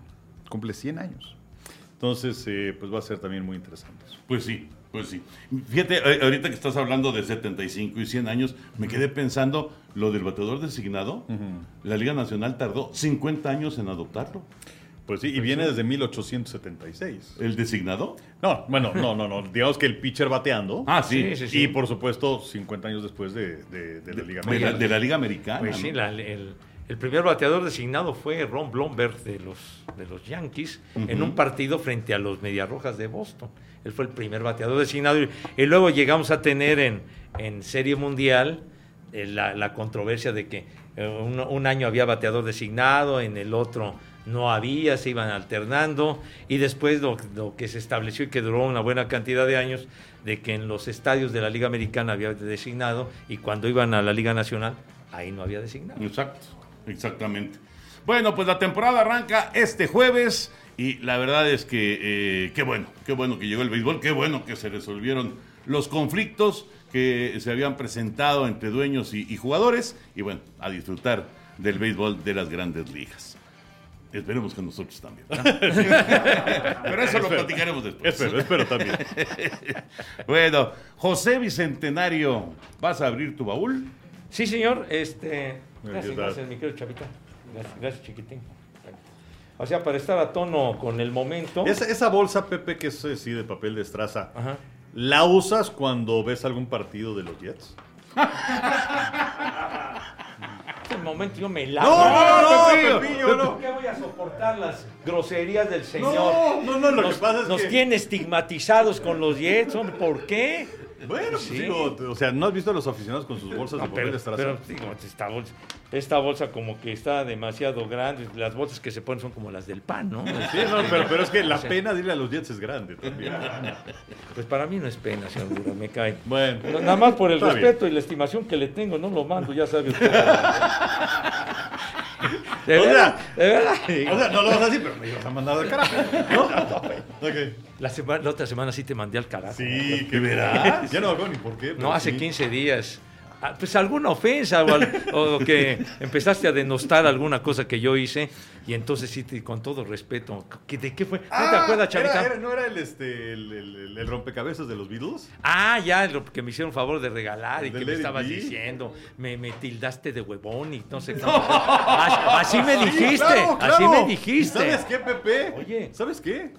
Cumple 100 años. Entonces, eh, pues va a ser también muy interesante. eso. Pues sí, pues sí. Fíjate, a- ahorita que estás hablando de 75 y 100 años, me quedé pensando lo del bateador designado. La Liga Nacional tardó 50 años en adoptarlo. Pues sí, y viene desde 1876. ¿El designado? No, bueno, no, no, no. Digamos que el pitcher bateando. Ah, sí. Sí, sí, sí. Y por supuesto, 50 años después de, de- de la Liga De la, Americana. de la Liga Americana. Pues sí, ¿no? la- el, el primer bateador designado fue Ron Blomberg de los, de los Yankees en un partido frente a los Mediarrojas de Boston. Él fue el primer bateador designado. Y, y luego llegamos a tener en, en Serie Mundial eh, la, la controversia de que eh, un, un año había bateador designado, en el otro no había, se iban alternando. Y después lo, lo que se estableció y que duró una buena cantidad de años, de que en los estadios de la Liga Americana había designado y cuando iban a la Liga Nacional, ahí no había designado. Exacto, exactamente. Bueno, pues la temporada arranca este jueves y la verdad es que eh, qué bueno, qué bueno que llegó el béisbol, qué bueno que se resolvieron los conflictos que se habían presentado entre dueños y, y jugadores y bueno, a disfrutar del béisbol de las grandes ligas. Esperemos que nosotros también. Pero eso lo platicaremos después. Espero, espero también. Bueno, José Bicentenario, ¿vas a abrir tu baúl? Sí, señor. Este, gracias, gracias, mi querido Chavita. Gracias, gracias, chiquitín. O sea, para estar a tono con el momento. Esa, esa bolsa, Pepe, que es eh, sí, de papel de estraza, Ajá. ¿la usas cuando ves algún partido de los Jets? En este momento yo me lavo. no, Pepillo, no. ¿Por qué voy a soportar las groserías del señor? No, no, no, lo nos, que pasa es nos que... tiene estigmatizados con los Jets, hombre, ¿por qué? Bueno, pues Sí. digo, o sea, ¿no has visto a los aficionados con sus bolsas de No, papel pero, de estraza? pero, digo, esta bolsa, esta bolsa como que está demasiado grande. Las bolsas que se ponen son como las del pan, ¿no? Sí, no, pero, pero es que la O sea, pena de a los Jets es grande también. Pues para mí no es pena, señor Dura, me cae. Bueno, No, Nada más por el bien. respeto y la estimación que le tengo, no lo mando, ya sabe usted. De O sea, verdad, de verdad. o sea, no lo vas a decir, pero me ibas a mandar al carajo. ¿no? Ok. La, semana, la otra semana sí te mandé al carajo. Sí, que verás. Ya no acuerdo ni por qué. No, hace sí. 15 días. Ah, Pues alguna ofensa o, al- o que empezaste a denostar alguna cosa que yo hice y entonces sí, con todo respeto, ¿qué- ¿de qué fue? ¿No te Ah, acuerdas, Chavita? era- era- ¿No era el, este, el, el- el- el rompecabezas de los Beatles? Ah, ya, lo que me hicieron favor de regalar y de que me estabas diciendo, me, me tildaste de huevón y no sé cómo. Así, me dijiste, claro, así me dijiste. ¿Sabes qué, Pepe? Oye. ¿Sabes qué?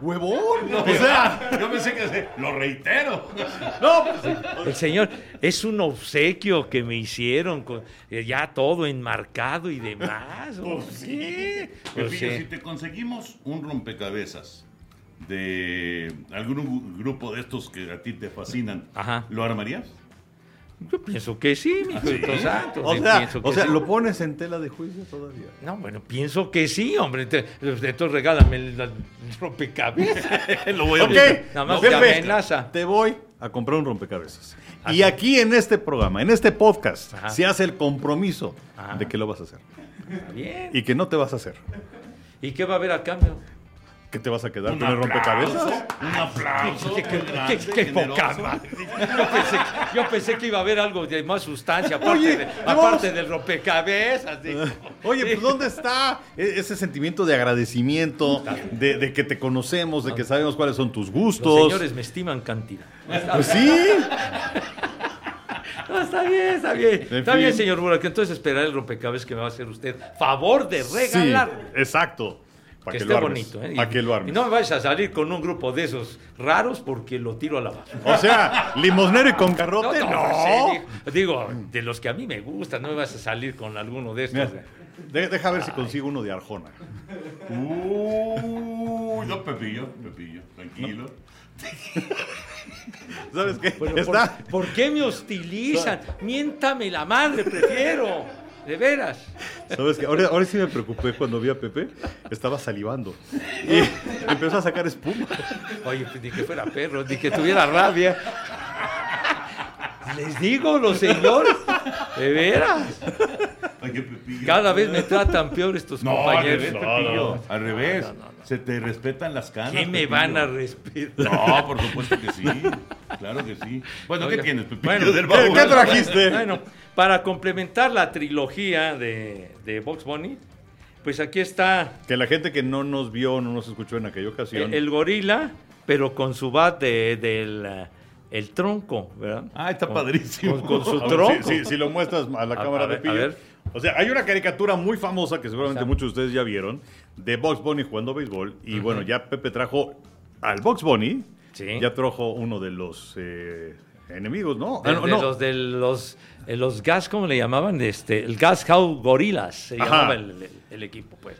¡Huevón! o sea, Yo pensé que lo reitero. no, pues, El señor, es un obsequio que me hicieron, con, eh, ya todo enmarcado y demás. ¿o qué? Pues Pepillo, sí. si te conseguimos un rompecabezas de algún grupo de estos que a ti te fascinan, Ajá. ¿lo armarías? Yo pienso que sí, mi hijito santo. o sea, pienso que o sea sí. lo pones en tela de juicio todavía. No, bueno, pienso que sí, hombre. Entonces regálame el, el rompecabezas. lo voy Ok, Nada más Pepe, te amenaza. Te voy a comprar un rompecabezas. Así. Y aquí en este programa, en este podcast, Ajá. se hace el compromiso Ajá. de que lo vas a hacer. Bien. Y que no te vas a hacer. ¿Y qué va a haber a cambio? ¿Qué te vas a quedar Un con el rompecabezas? Un aplauso. Qué, qué- grande, qué- qué poca madre. Yo pensé, yo pensé que iba a haber algo de más sustancia, aparte, Oye, de- Dios. aparte del rompecabezas. digo. Oye, pues ¿dónde está e- ese sentimiento de agradecimiento, de, de que te conocemos, de que sabemos cuáles son tus Los gustos? señores me estiman cantidad. Pues sí. No, está bien, está bien. En está fin. bien, señor Burak. Entonces esperaré el rompecabezas que me va a hacer usted. Favor de regalar. Sí, exacto. Que, que, esté bonito. ¿eh? Para Y- que lo armes. Y no me vayas a salir con un grupo de esos raros porque lo tiro a la basura. O sea, limosnero y con garrote, no. no, sí, digo, digo, de los que a mí me gustan, no me vas a salir con alguno de estos. Mira, de- deja ver si consigo uno de Arjona. Uy, no, Pepillo, Pepillo, tranquilo. ¿Sabes qué? Está. ¿por, por qué me hostilizan? Miéntame la madre, prefiero. De veras. ¿Sabes qué? Ahora, ahora sí me preocupé cuando vi a Pepe. Estaba salivando. Y empezó a sacar espuma. Oye, pues, ni que fuera perro, ni que tuviera rabia. Les digo, los señores, de veras. Cada vez me tratan peor estos No, al compañeros. revés, No, Pepillo. no. Al revés. Se te respetan las canas. ¿Qué me Pepillo. van a respetar? No, por supuesto que sí. Claro que sí. Bueno, ¿qué tienes, Pepillo bueno, del ¿qué- baúl? qué trajiste? Bueno, para complementar la trilogía de, de Box Bunny, pues aquí está Que la gente que no nos vio, no nos escuchó en aquella ocasión. el, el gorila, pero con su bat de- del el tronco, ¿verdad? Ah, está Con- padrísimo. Con, con su tronco. Si, lo muestras a la A- cámara a de ver, Pillo. a ver. O sea, hay una caricatura muy famosa que seguramente Exacto. muchos de ustedes ya vieron, de Box Bunny jugando béisbol. Y bueno, ya Pepe trajo al Box Bunny. Sí. Ya trajo uno de los eh, enemigos, ¿no? De, Ah, no, de no. los de los, eh, los gas, ¿cómo le llamaban? Este, el Gas Cow Gorillas se Ajá. llamaba el, el- el equipo, pues.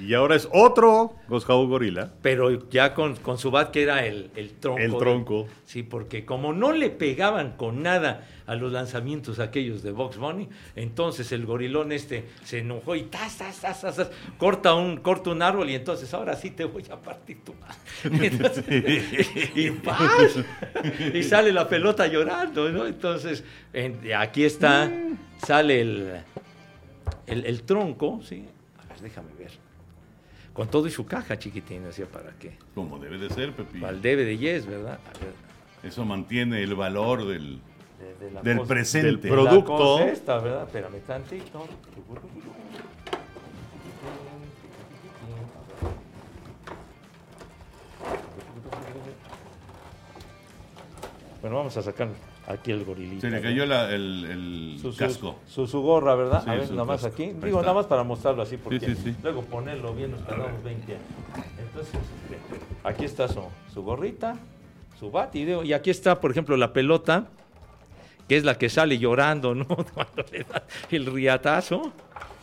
Y ahora es otro Cow Gorila. Pero ya con, con su bat que era el, el tronco. El tronco. Sí, porque como no le pegaban con nada a los lanzamientos aquellos de Box Bunny, entonces el gorilón este se enojó y tas, tas, tas, tas, corta un, corta un árbol y entonces ahora sí te voy a partir tu madre. Entonces, y, ¡paz! y sale la pelota llorando, ¿no? Entonces, en- aquí está, sale el, el, el tronco, ¿sí? A ver, déjame ver. Con todo y su caja chiquitín, así para qué. Como debe de ser, Pepillo. Al debe de Yes, ¿verdad? A ver, Eso mantiene el valor del, de- de la del cosa- presente. del de la producto. cosa esta, ¿verdad? Espérame tantito. Bueno, vamos a sacar aquí el gorilito. Se le cayó la- el, el su, su- casco. Su, su gorra, ¿verdad? Sí, a ver, nada más casco. aquí. Digo, nada más para mostrarlo así, porque Sí, sí, sí. luego ponerlo bien nos tardamos 20 años. Entonces, este, aquí está su, su gorrita, su bat, y, digo, y aquí está, por ejemplo, la pelota, que es la que sale llorando, ¿no? Cuando le da el riatazo.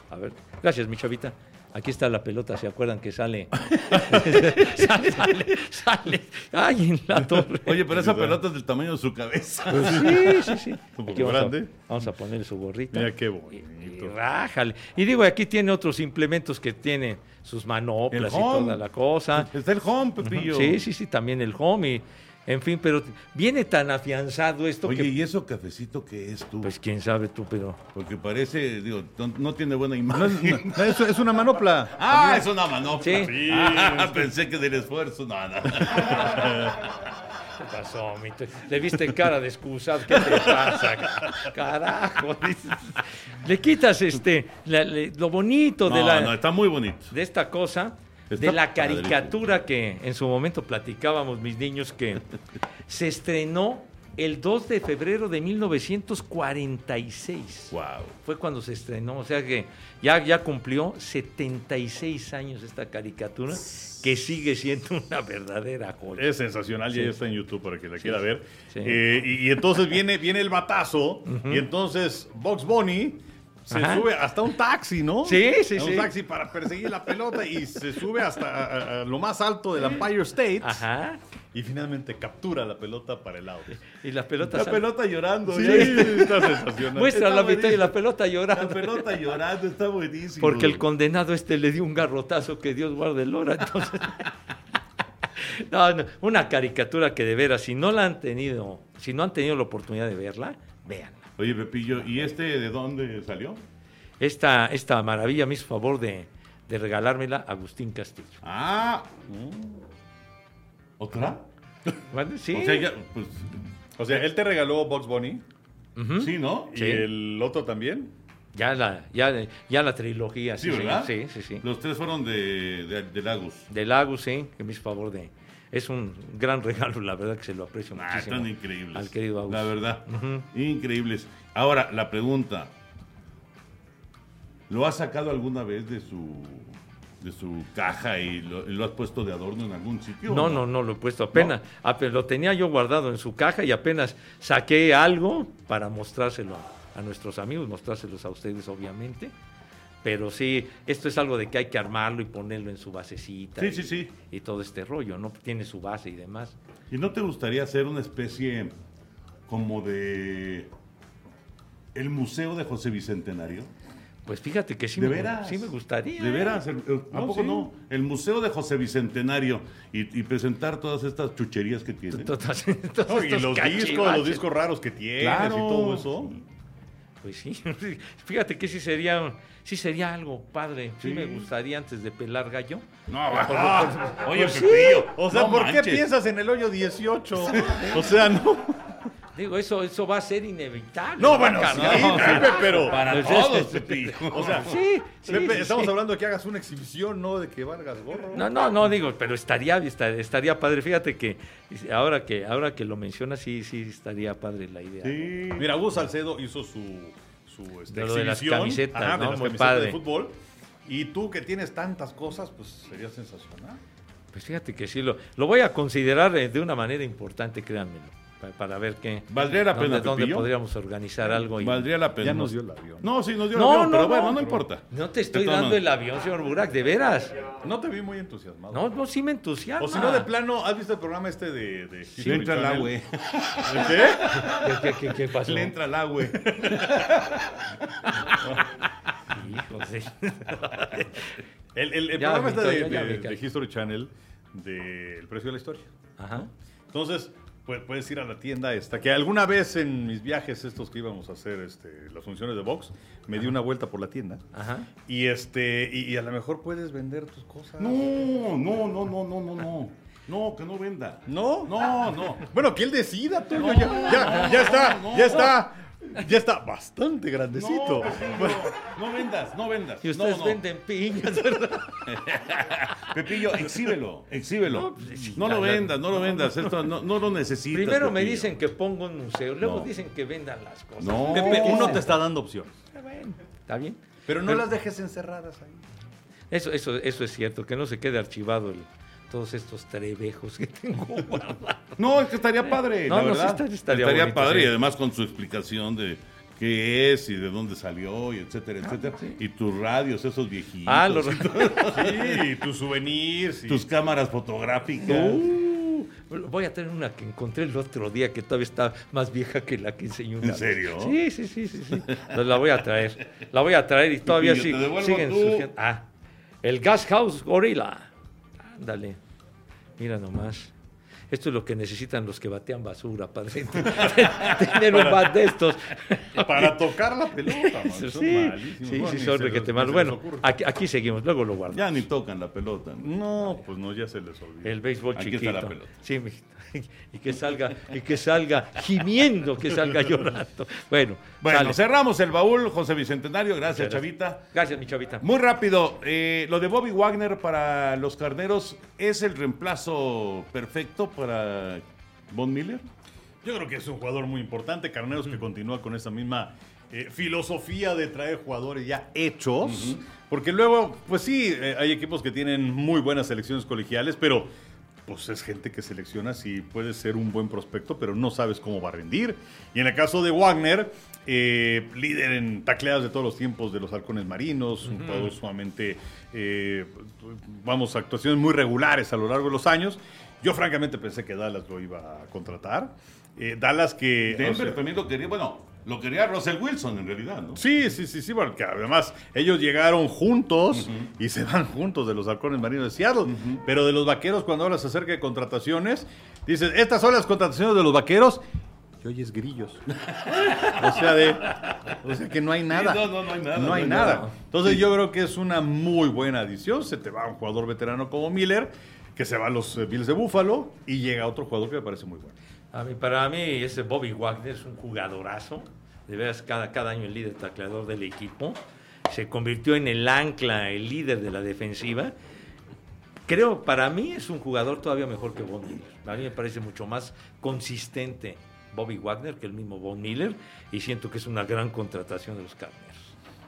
A ver, gracias, mi chavita. Aquí está la pelota, ¿se acuerdan que sale? sale, sale, sale. Ay, en la torre. Oye, pero esa pelota es del tamaño de su cabeza. Sí, sí, sí. Un poco Aquí vamos, a, grande. vamos a poner su gorrita. Mira qué bonito. y rájale. Y digo, aquí tiene otros implementos que tiene sus manoplas y toda la cosa. Está el home, Pepillo. Sí, sí, sí, también el home. y, en fin, pero viene tan afianzado esto Oye, que. ¿y eso cafecito qué es tú? Pues quién sabe tú, pero. Porque parece, digo, no, no tiene buena imagen. No, es, es una manopla. Ah, es una manopla. Sí. Ah, pensé que del esfuerzo. No, no. ¿Qué pasó, mito? Le viste cara de excusado. ¿Qué te pasa? Carajo. Le quitas este la- le- lo bonito de No, la no, está muy bonito. de esta cosa, Está de la padrísimo. caricatura que en su momento platicábamos mis niños que se estrenó el 2 de febrero de 1946. Wow. Fue cuando se estrenó, o sea que ya, ya cumplió 76 años esta caricatura, que sigue siendo una verdadera joya. Es sensacional, ya está en YouTube para que la quiera ver. Sí. Eh, y, y entonces viene, viene el batazo, y entonces Box Bunny se Ajá. sube hasta un taxi, ¿no? Sí, sí, A un sí. taxi para perseguir la pelota y se sube hasta a- a- a lo más alto del Empire State. Ajá. Y finalmente captura la pelota para el out. Y la pelota La pelota llorando. Sí, está sensacional. muestra Está la mitad y la pelota llorando. La pelota llorando, está buenísimo. Porque el condenado este le dio un garrotazo que Dios guarde el hora. Entonces... no, no, una caricatura que de veras, si no la han tenido, si no han tenido la oportunidad de verla, véanla. Oye, Pepillo, ¿y este de dónde salió? Esta, esta maravilla me hizo favor de, de regalármela Agustín Castillo. Ah. ¿Otra? ¿Vale? Sí. O sea, ya, pues, O sea, él te regaló Box Bunny sí, ¿no? y el otro también. ya, la, ya, ya la trilogía. Sí, Sí, ¿verdad? Sí, sí, sí. Los tres fueron de, de, de Lagos. De Lagos, sí, que me hizo favor de... Es un gran regalo, la verdad que se lo aprecio Ah, muchísimo. están increíbles. Al querido Agus. La verdad. Increíbles. Ahora, la pregunta. ¿Lo has sacado alguna vez de su de su caja y lo, has puesto de adorno en algún sitio? No, no, no lo he puesto. Apenas, ape- lo tenía yo guardado en su caja y apenas saqué algo para mostrárselo a, a nuestros amigos, mostrárselos a ustedes, obviamente. Pero sí, esto es algo de que hay que armarlo y ponerlo en su basecita. Sí, y, sí, sí. Y todo este rollo, ¿no? Tiene su base y demás. ¿Y no te gustaría hacer una especie como de el Museo de José Bicentenario? Pues fíjate que sí, ¿De me, veras? sí me gustaría. De veras, el- el- ¿a No, poco sí. no? El Museo de José Bicentenario y, y presentar todas estas chucherías que tiene. No, y los discos, los discos raros que tienes Claro. y todo eso. Pues sí, fíjate que sí sería, sí sería algo padre. Sí, Sí. me gustaría antes de pelar gallo. No, ah, oye, Pues sí. O sea, no ¿por qué piensas en el hoyo 18? O sea, no. Digo, eso, eso va a ser inevitable. No, bueno, sí, Pepe, pero. Para todos, es- Pepillo. O sea, Sí, sí, Pepe, sí, estamos hablando de que hagas una exhibición, no de que valgas gorro. No, no, no digo, pero estaría, estaría, estaría padre. Fíjate que ahora que ahora que lo mencionas, sí, sí estaría padre la idea. Sí. Mira, Hugo Salcedo hizo su, su este, De lo de las camisetas, ajá, de ¿no? las Muy camisetas padre. de fútbol. Y tú que tienes tantas cosas, pues sería sensacional. Pues fíjate que sí, lo, lo voy a considerar eh, de una manera importante, créanmelo, para, ver qué. Valdría la dónde, pena, dónde Pepillo. podríamos organizar algo. Y, Valdría la pena. Ya nos dio el avión. No, sí, nos dio No, el avión, no, pero no, bueno, no importa. No te estoy dando el avión, señor Burak, de veras. No te vi muy entusiasmado. No, no, sí me entusiasma. O si no, de plano, ¿has visto el programa este de, de Le entra el agua. ¿De qué? ¿Qué, qué, qué, qué pasó? Le entra el agua. El, el- el programa este Victoria, de, de- de History Channel de El precio de la historia. Ajá. Entonces, pu- puedes ir a la tienda esta, que alguna vez en mis viajes estos que íbamos a hacer, este, las funciones de box, me di una vuelta por la tienda. Ajá. Y este, y, y a lo mejor puedes vender tus cosas. No, no, no, no, no, no, no. No, que no venda. ¿No? No, no. Bueno, que él decida. No, ya, ya, ya está, ya está. Ya está bastante grandecito. No, Pepillo, no vendas, no vendas. Y ustedes no, no. venden piñas, ¿verdad? Pepillo, exhíbelo, exhíbelo. No, No, pues, lo vendas, no lo vendas. Esto no, no lo necesitas. Primero me dicen que pongo un museo, luego No. dicen que vendan las cosas. No. Pepe, uno te está dando opciones. Está bien, está bien. Pero no Pero- las dejes encerradas ahí. Eso, eso, eso es cierto, que no se quede archivado el- todos estos trebejos que tengo guardados. No, es que estaría padre, No, la no, sí verdad. estaría- estaría bonito, padre sí. y además con su explicación de qué es y de dónde salió y etcétera, etcétera. Y tus radios, esos viejitos. Ah, los y Sí, tus souvenirs. y- tus cámaras fotográficas. Uh, voy a tener una que encontré el otro día que todavía está más vieja que la que enseñó una ¿En vez. serio? Sí, sí, sí, sí, sí. Entonces la voy a traer. La voy a traer y todavía Pepillo, sí- siguen surgiendo. Ah, el Gas House Gorilla. Ándale. Mira nomás. Esto es lo que necesitan los que batean basura, padre. Tener un bat de estos. Para tocar la pelota, man. Sí, Son sí, malísimos. sí, son requete Bueno, aquí, aquí seguimos, luego lo guardamos. Ya ni tocan la pelota. ¿no? No, pues no, ya se les olvidó. El béisbol Aquí chiquito. está la pelota. Sí, y que salga, y que salga gimiendo, que salga llorando. Bueno, Bueno, sale. cerramos el baúl, José Bicentenario. Gracias, gracias. Chavita. Gracias, mi chavita. Muy rápido, eh, lo de Bobby Wagner para los carneros es el reemplazo perfecto para Von Miller. Yo creo que es un jugador muy importante. Carneros que continúa con esa misma eh, filosofía de traer jugadores ya hechos. Porque luego, pues sí, eh, hay equipos que tienen muy buenas selecciones colegiales, pero pues es gente que selecciona si puede ser un buen prospecto, pero no sabes cómo va a rendir. Y en el caso de Wagner, eh, líder en tacleadas de todos los tiempos de los halcones marinos, un jugador sumamente, eh, vamos, actuaciones muy regulares a lo largo de los años. Yo francamente pensé que Dallas lo iba a contratar. Eh, Dallas que... o Denver sea, también lo quería, bueno, lo quería Russell Wilson en realidad, ¿no? Sí, sí, sí, sí, porque además ellos llegaron juntos y se van juntos de los halcones marinos de Seattle. Pero de los vaqueros, cuando hablas acerca de contrataciones, dices, estas son las contrataciones de los vaqueros y oyes grillos. o sea, de, o sea que no hay nada. no, no, no hay nada, No hay nada. Entonces yo creo que es una muy buena adición. Se te va un jugador veterano como Miller, que se va a los eh, Bills de Buffalo y llega otro jugador que me parece muy bueno. A mí, para mí, ese Bobby Wagner es un jugadorazo. De veras, cada, cada año el líder tacleador del equipo. Se convirtió en el ancla, el líder de la defensiva. Creo, para mí, es un jugador todavía mejor que Von Miller. A mí me parece mucho más consistente Bobby Wagner que el mismo Von Miller. Y siento que es una gran contratación de los Cardinals.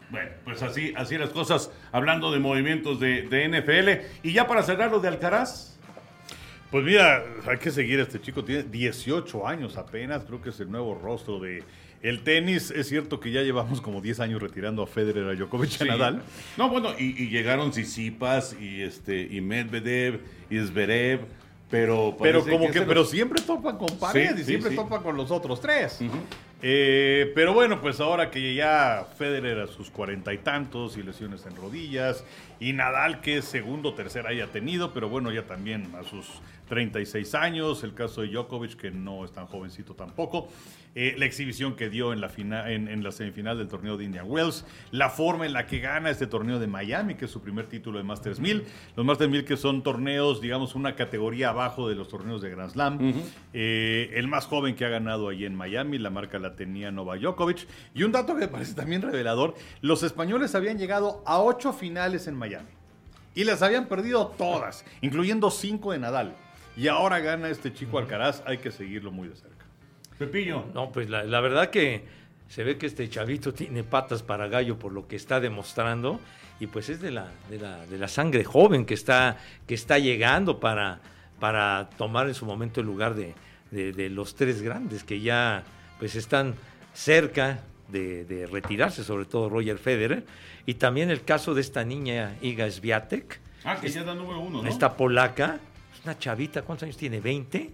Bueno, pues así, así las cosas, hablando de movimientos de, de NFL. Y ya para cerrar lo de Alcaraz, Pues mira, hay que seguir a este chico, tiene 18 años apenas, creo que es el nuevo rostro de el tenis. Es cierto que ya llevamos como 10 años retirando a Federer, a Djokovic, a. Nadal. No, bueno, y, y llegaron Sisipas y este y Medvedev y Zverev, pero Pero como que, pero siempre topan con pared Sí, y sí, siempre topan con los otros tres. Eh, pero bueno, pues ahora que ya Federer a sus cuarenta y tantos y lesiones en rodillas y Nadal que segundo, tercer haya tenido, pero bueno, ya también a sus 36 años, el caso de Djokovic que no es tan jovencito tampoco, eh, la exhibición que dio en la, fina- en, en la semifinal del torneo de Indian Wells, la forma en la que gana este torneo de Miami, que es su primer título de Masters 1000, los Masters 1000 que son torneos, digamos, una categoría abajo de los torneos de Grand Slam, Eh, el más joven que ha ganado allí en Miami, la marca la tenía Novak Djokovic, y un dato que me parece también revelador, los españoles habían llegado a ocho finales en Miami, y las habían perdido todas, incluyendo cinco de Nadal, y ahora gana este chico Alcaraz, hay que seguirlo muy de cerca. Pepillo. No, pues la, la verdad que se ve que este chavito tiene patas para gallo por lo que está demostrando y pues es de la, de la, de la sangre joven que está, que está llegando para, para tomar en su momento el lugar de, de- de los tres grandes que ya pues están cerca de, de retirarse, sobre todo Roger Federer y también el caso de esta niña Iga Swiatek, Ah, que ya da número uno, ¿no? esta polaca, es una chavita, ¿cuántos años tiene? ¿20?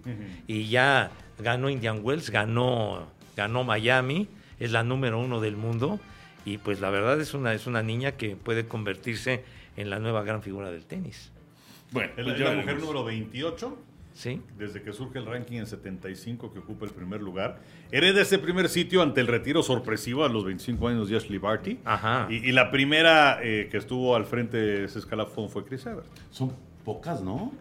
Y ya ganó Indian Wells, ganó, ganó Miami, es la número uno del mundo. Y pues la verdad es una, es una niña que puede convertirse en la nueva gran figura del tenis. Bueno, Es pues la, ya es la veremos. mujer número 28 ¿Sí? desde que surge el ranking en 75 que ocupa el primer lugar. Hereda ese primer sitio ante el retiro sorpresivo a los 25 años de Ashley Barty. Ajá. Y, y la primera eh, que estuvo al frente de ese escalafón fue Chris Evert. Son pocas, ¿no?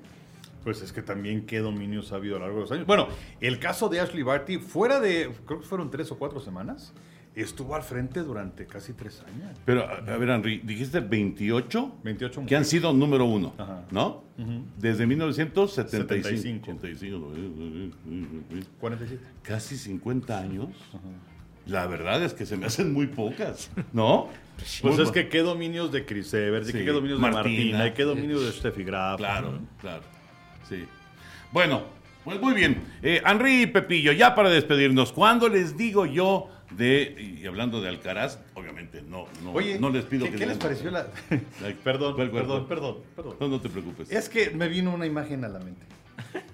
Pues es que también qué dominios ha habido a lo largo de los años. Bueno, el caso de Ashley Barty, fuera de, creo que fueron tres o cuatro semanas, estuvo al frente durante casi tres años. Pero, a, a ver, Henry, dijiste 28 28 que han sido número uno, Ajá. ¿no? Desde 1975. 75. 85. 47. Casi 50 años. La verdad es que se me hacen muy pocas, ¿no? Pues es que qué dominios de Chris Evert, y Sí. qué dominios Martina. de Martina, qué dominios de Steffi Graf. Claro, claro. Sí. Bueno, pues muy bien. Eh, Henry y Pepillo, ya para despedirnos, ¿cuándo les digo yo de, y hablando de Alcaraz, obviamente no, no, Oye, no les pido ¿qué, que qué les pareció la...? Perdón, ¿cuál, cuál, perdón, perdón, perdón. No, no te preocupes. Es que me vino una imagen a la mente.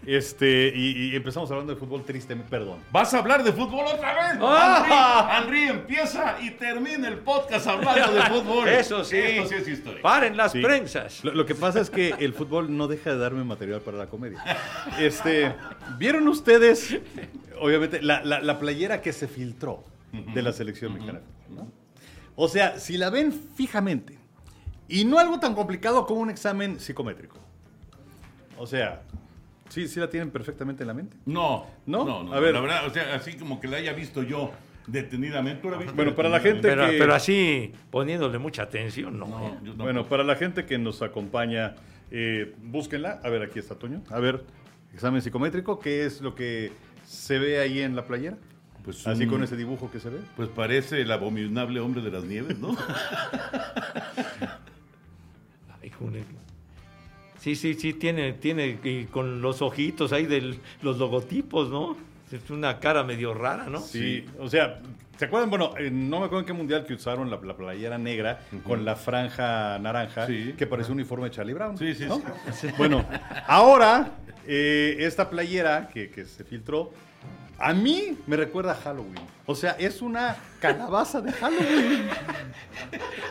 Este, y, y empezamos hablando de fútbol triste, perdón. ¿Vas a hablar de fútbol otra vez? ¡Ah! Henry, Henry empieza y termina el podcast hablando de fútbol. Eso sí. Esto sí es historia. Paren las Sí. prensas. Lo, lo que pasa es que el fútbol no deja de darme material para la comedia. Este, ¿vieron ustedes, obviamente, la, la- la playera que se filtró de la selección mexicana? ¿no? O sea, si la ven fijamente, y no algo tan complicado como un examen psicométrico. O sea, ¿sí, sí la tienen perfectamente en la mente? No, ¿No? no, no. A ver. La verdad, o sea, así como que la haya visto yo detenidamente. ¿Tú la viste Bueno, para la gente Pero, que- pero así, poniéndole mucha atención, no. No, yo no. Bueno, para la gente que nos acompaña, eh, búsquenla. A ver, aquí está Toño. A ver, examen psicométrico, ¿qué es lo que se ve ahí en la playera? Pues Así un- con ese dibujo que se ve. Pues parece el abominable hombre de las nieves, ¿no? Ay. Sí, sí, sí, tiene, tiene, y con los ojitos ahí de los logotipos, ¿no? Es una cara medio rara, ¿no? Sí, o sea, ¿se acuerdan? Bueno, eh, no me acuerdo en qué mundial que usaron la, la playera negra con la franja naranja Sí. que parece un uniforme de Charlie Brown. Sí, sí, ¿no? sí. Bueno, ahora, eh, esta playera que, que se filtró, a mí me recuerda a Halloween. O sea, es una calabaza de Halloween.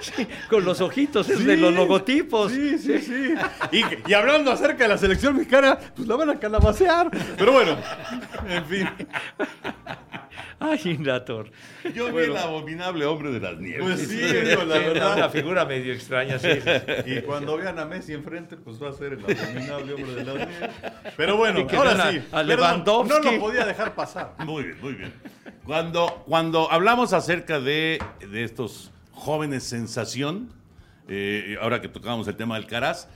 Sí, con los ojitos, es de los logotipos. Sí, sí, sí. Y, y hablando acerca de la selección mexicana, pues la van a calabacear. Pero bueno, en fin. Ay, Indator. Yo vi Bueno. el abominable hombre de las nieves. Pues sí, digo, la Sí, Una verdad. figura medio extraña, sí. Y cuando vean a Messi enfrente, pues va a ser el abominable hombre de las nieves. Pero bueno, ahora a- sí. a Perdón, Lewandowski. No lo podía dejar pasar. Muy bien, muy bien. Cuando, cuando hablamos acerca de, de estos jóvenes sensación, eh, ahora que tocábamos el tema del Caraz,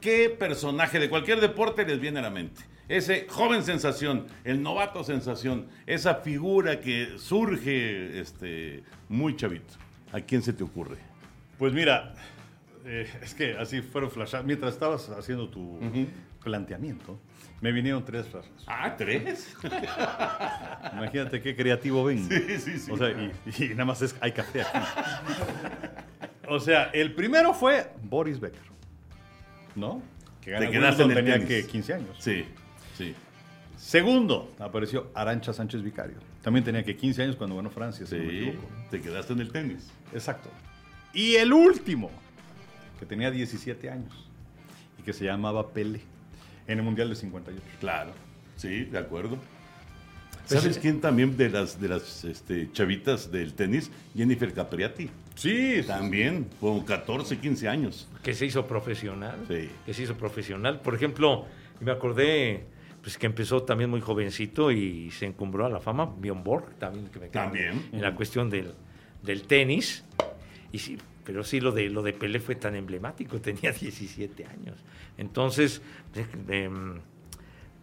¿qué personaje de cualquier deporte les viene a la mente? Ese joven sensación, el novato sensación, esa figura que surge este, muy chavito. ¿A quién se te ocurre? Pues mira, eh, es que así fueron flashadas. Mientras estabas haciendo tu planteamiento, me vinieron tres flashes. Ah, tres. Imagínate qué creativo ven. Sí, sí, sí. O sea, y, y nada más es, hay café aquí. O sea, el primero fue Boris Becker. ¿No? Que Te quedaste en el tenía que 15 años. Sí, sí. Segundo, apareció Arancha Sánchez Vicario. También tenía que 15 años cuando ganó Francia, si no me Sí, equivoco. te quedaste en el tenis. Exacto. Y el último, que tenía 17 años y que se llamaba Pele en el Mundial de 58. Claro, sí, de acuerdo. ¿Sabes quién también de las de las este, chavitas del tenis? Jennifer Capriati. Sí, También, con 14, 15 años. que se hizo profesional. Sí. Que se hizo profesional. Por ejemplo, me acordé pues que empezó también muy jovencito y se encumbró a la fama. Bjorn Borg también. Que me También. En la cuestión del, del tenis. Y sí, pero sí, lo de, lo de Pelé fue tan emblemático. Tenía 17 años. Entonces, de, de,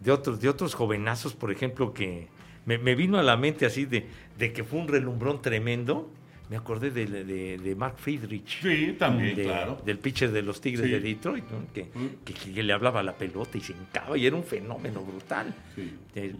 de otros, de otros jovenazos, por ejemplo, que me, me vino a la mente así de, de que fue un relumbrón tremendo. Me acordé de, de, de Mark Friedrich Sí, también, de- claro. del pitcher de los Tigres Sí. de Detroit, ¿no? que, que- que le hablaba a la pelota y se hincaba y era un fenómeno brutal. Sí.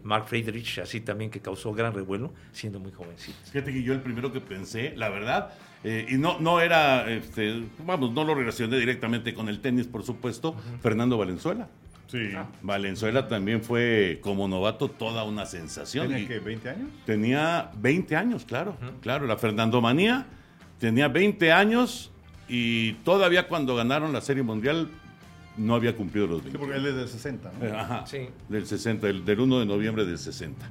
Mark Friedrich, así también que causó gran revuelo, siendo muy jovencito. Fíjate que yo el primero que pensé, la verdad, eh, y no, no era, este, vamos, no lo relacioné directamente con el tenis, por supuesto, Fernando Valenzuela. Sí. Valenzuela también fue como novato toda una sensación. ¿Tenía que 20 años? Tenía 20 años, claro, claro, la Fernando Manía tenía 20 años y todavía cuando ganaron la Serie Mundial no había cumplido los 20. Sí, porque él es del 60, ¿no? Eh, Ajá, Sí. del 60, del, del 1 de noviembre del 60.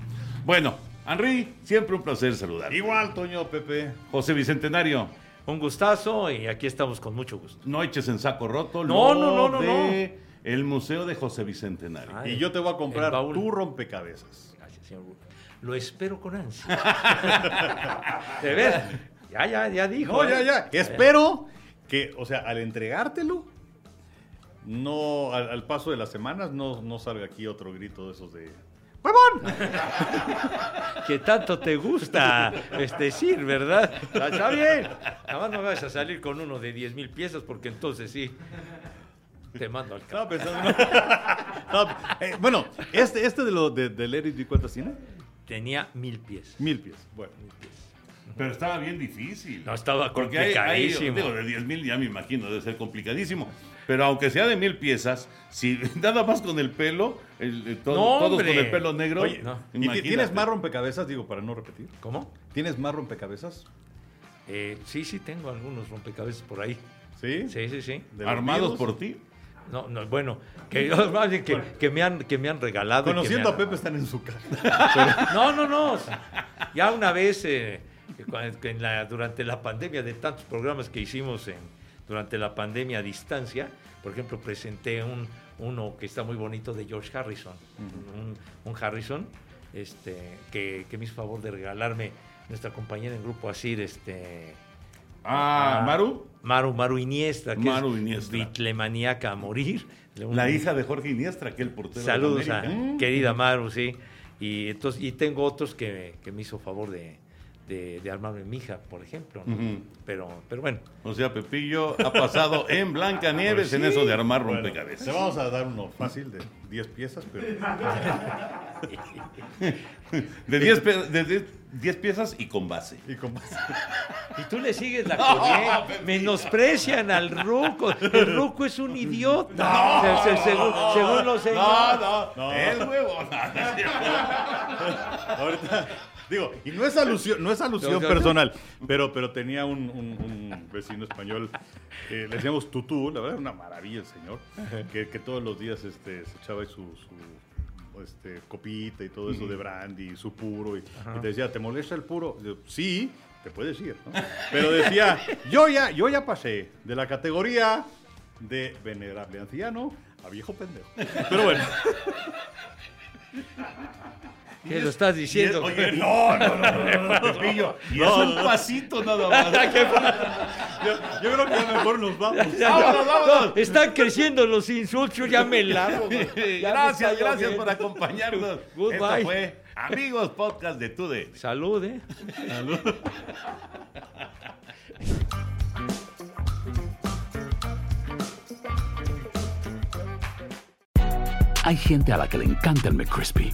Bueno, Henry, siempre un placer saludar. Igual, Toño, Pepe. José Bicentenario, Un gustazo y aquí estamos con mucho gusto. no eches en saco roto No, lo no, no, no, de el Museo de José Bicentenario. Ay, Y yo te voy a comprar tu rompecabezas. Gracias, señor. Lo espero con ansia. De ver, ya, ya, ya dijo. No, ¿eh? ya, ya. Espero que, o sea, al entregártelo, no, al, al paso de las semanas, no, no salga aquí otro grito de esos de. ¡Huevón! Que tanto te gusta este, decir, ¿verdad? Está bien. Nada más no vas a salir con uno de 10 mil piezas porque entonces sí. Te mando al pensando. No, eh, bueno, este, este de lo de, del Eric, ¿cuántas tiene? Tenía mil pies. Mil pies. Bueno, Pero estaba bien difícil. No, estaba Porque hay- hay, complicadísimo. digo, de 10 mil ya me imagino, debe ser complicadísimo. Pero aunque sea de mil piezas, si nada más con el pelo, el- el- todo- No, todos con el pelo negro. Oye, no. ¿y ti- imagínate. ¿tienes más rompecabezas? Digo, para no repetir. ¿Cómo? ¿Tienes más rompecabezas? Eh, sí, sí, tengo algunos rompecabezas por ahí. ¿Sí? Sí, sí, sí. ¿De los armados por ti? No, no, bueno, que, me han, que me han regalado. Conociendo a Pepe están en su casa. No, no, no. Ya una vez, eh, en la- durante la pandemia, de tantos programas que hicimos en, durante la pandemia a distancia, por ejemplo, presenté un, uno que está muy bonito de George Harrison, un, un Harrison, este, que, que me hizo favor de regalarme nuestra compañera en Grupo Asir, este, Ah. Maru, Maru, Maru Iniesta, que Maru es Iniestra. bitlemaníaca a morir. la hija de Jorge Iniestra, aquel portero. de Saludos a América. querida Maru, sí. Y, entonces, y tengo otros que, que me hizo favor de, de, de armarme mi hija, por ejemplo. ¿no? Pero, pero bueno, O sea, Pepillo ha pasado en Blancanieves en eso de armar Bueno, rompecabezas. te vamos a dar uno fácil de 10 piezas, pero De 10 pe- de 10 10 piezas y con base. y con y tú le sigues la corriente. Menosprecian al Ruco. El Ruco es un idiota. Se- se- según, según los No, señores. no, No. el huevo. Ahorita, digo, y no es alusión, no es alusión personal, pero, pero tenía un, un- un vecino español, eh, le decíamos Tutú, la verdad, una maravilla el señor, que, que todos los días este, se echaba su, su, este, copita y todo eso de brandy, su puro, y, y te decía, ¿te molesta el puro? Yo, sí, te puedes ir, ¿no? Pero decía, yo ya, yo ya pasé de la categoría de venerable anciano a viejo pendejo. Pero bueno. ¿Qué lo estás diciendo? Oye, no, no, no, no, no, Pepillo. Y es un pasito nada más. Yo, yo creo que ya mejor nos vamos. Ya, Vámonos, no, vámonos. no, están creciendo los insultos, ya me. Ya me Gracias, gracias por acompañarnos. Goodbye. Esto fue Amigos Podcast de Tude. Salud, ¿eh? Hay gente a la que le encanta el McCrispy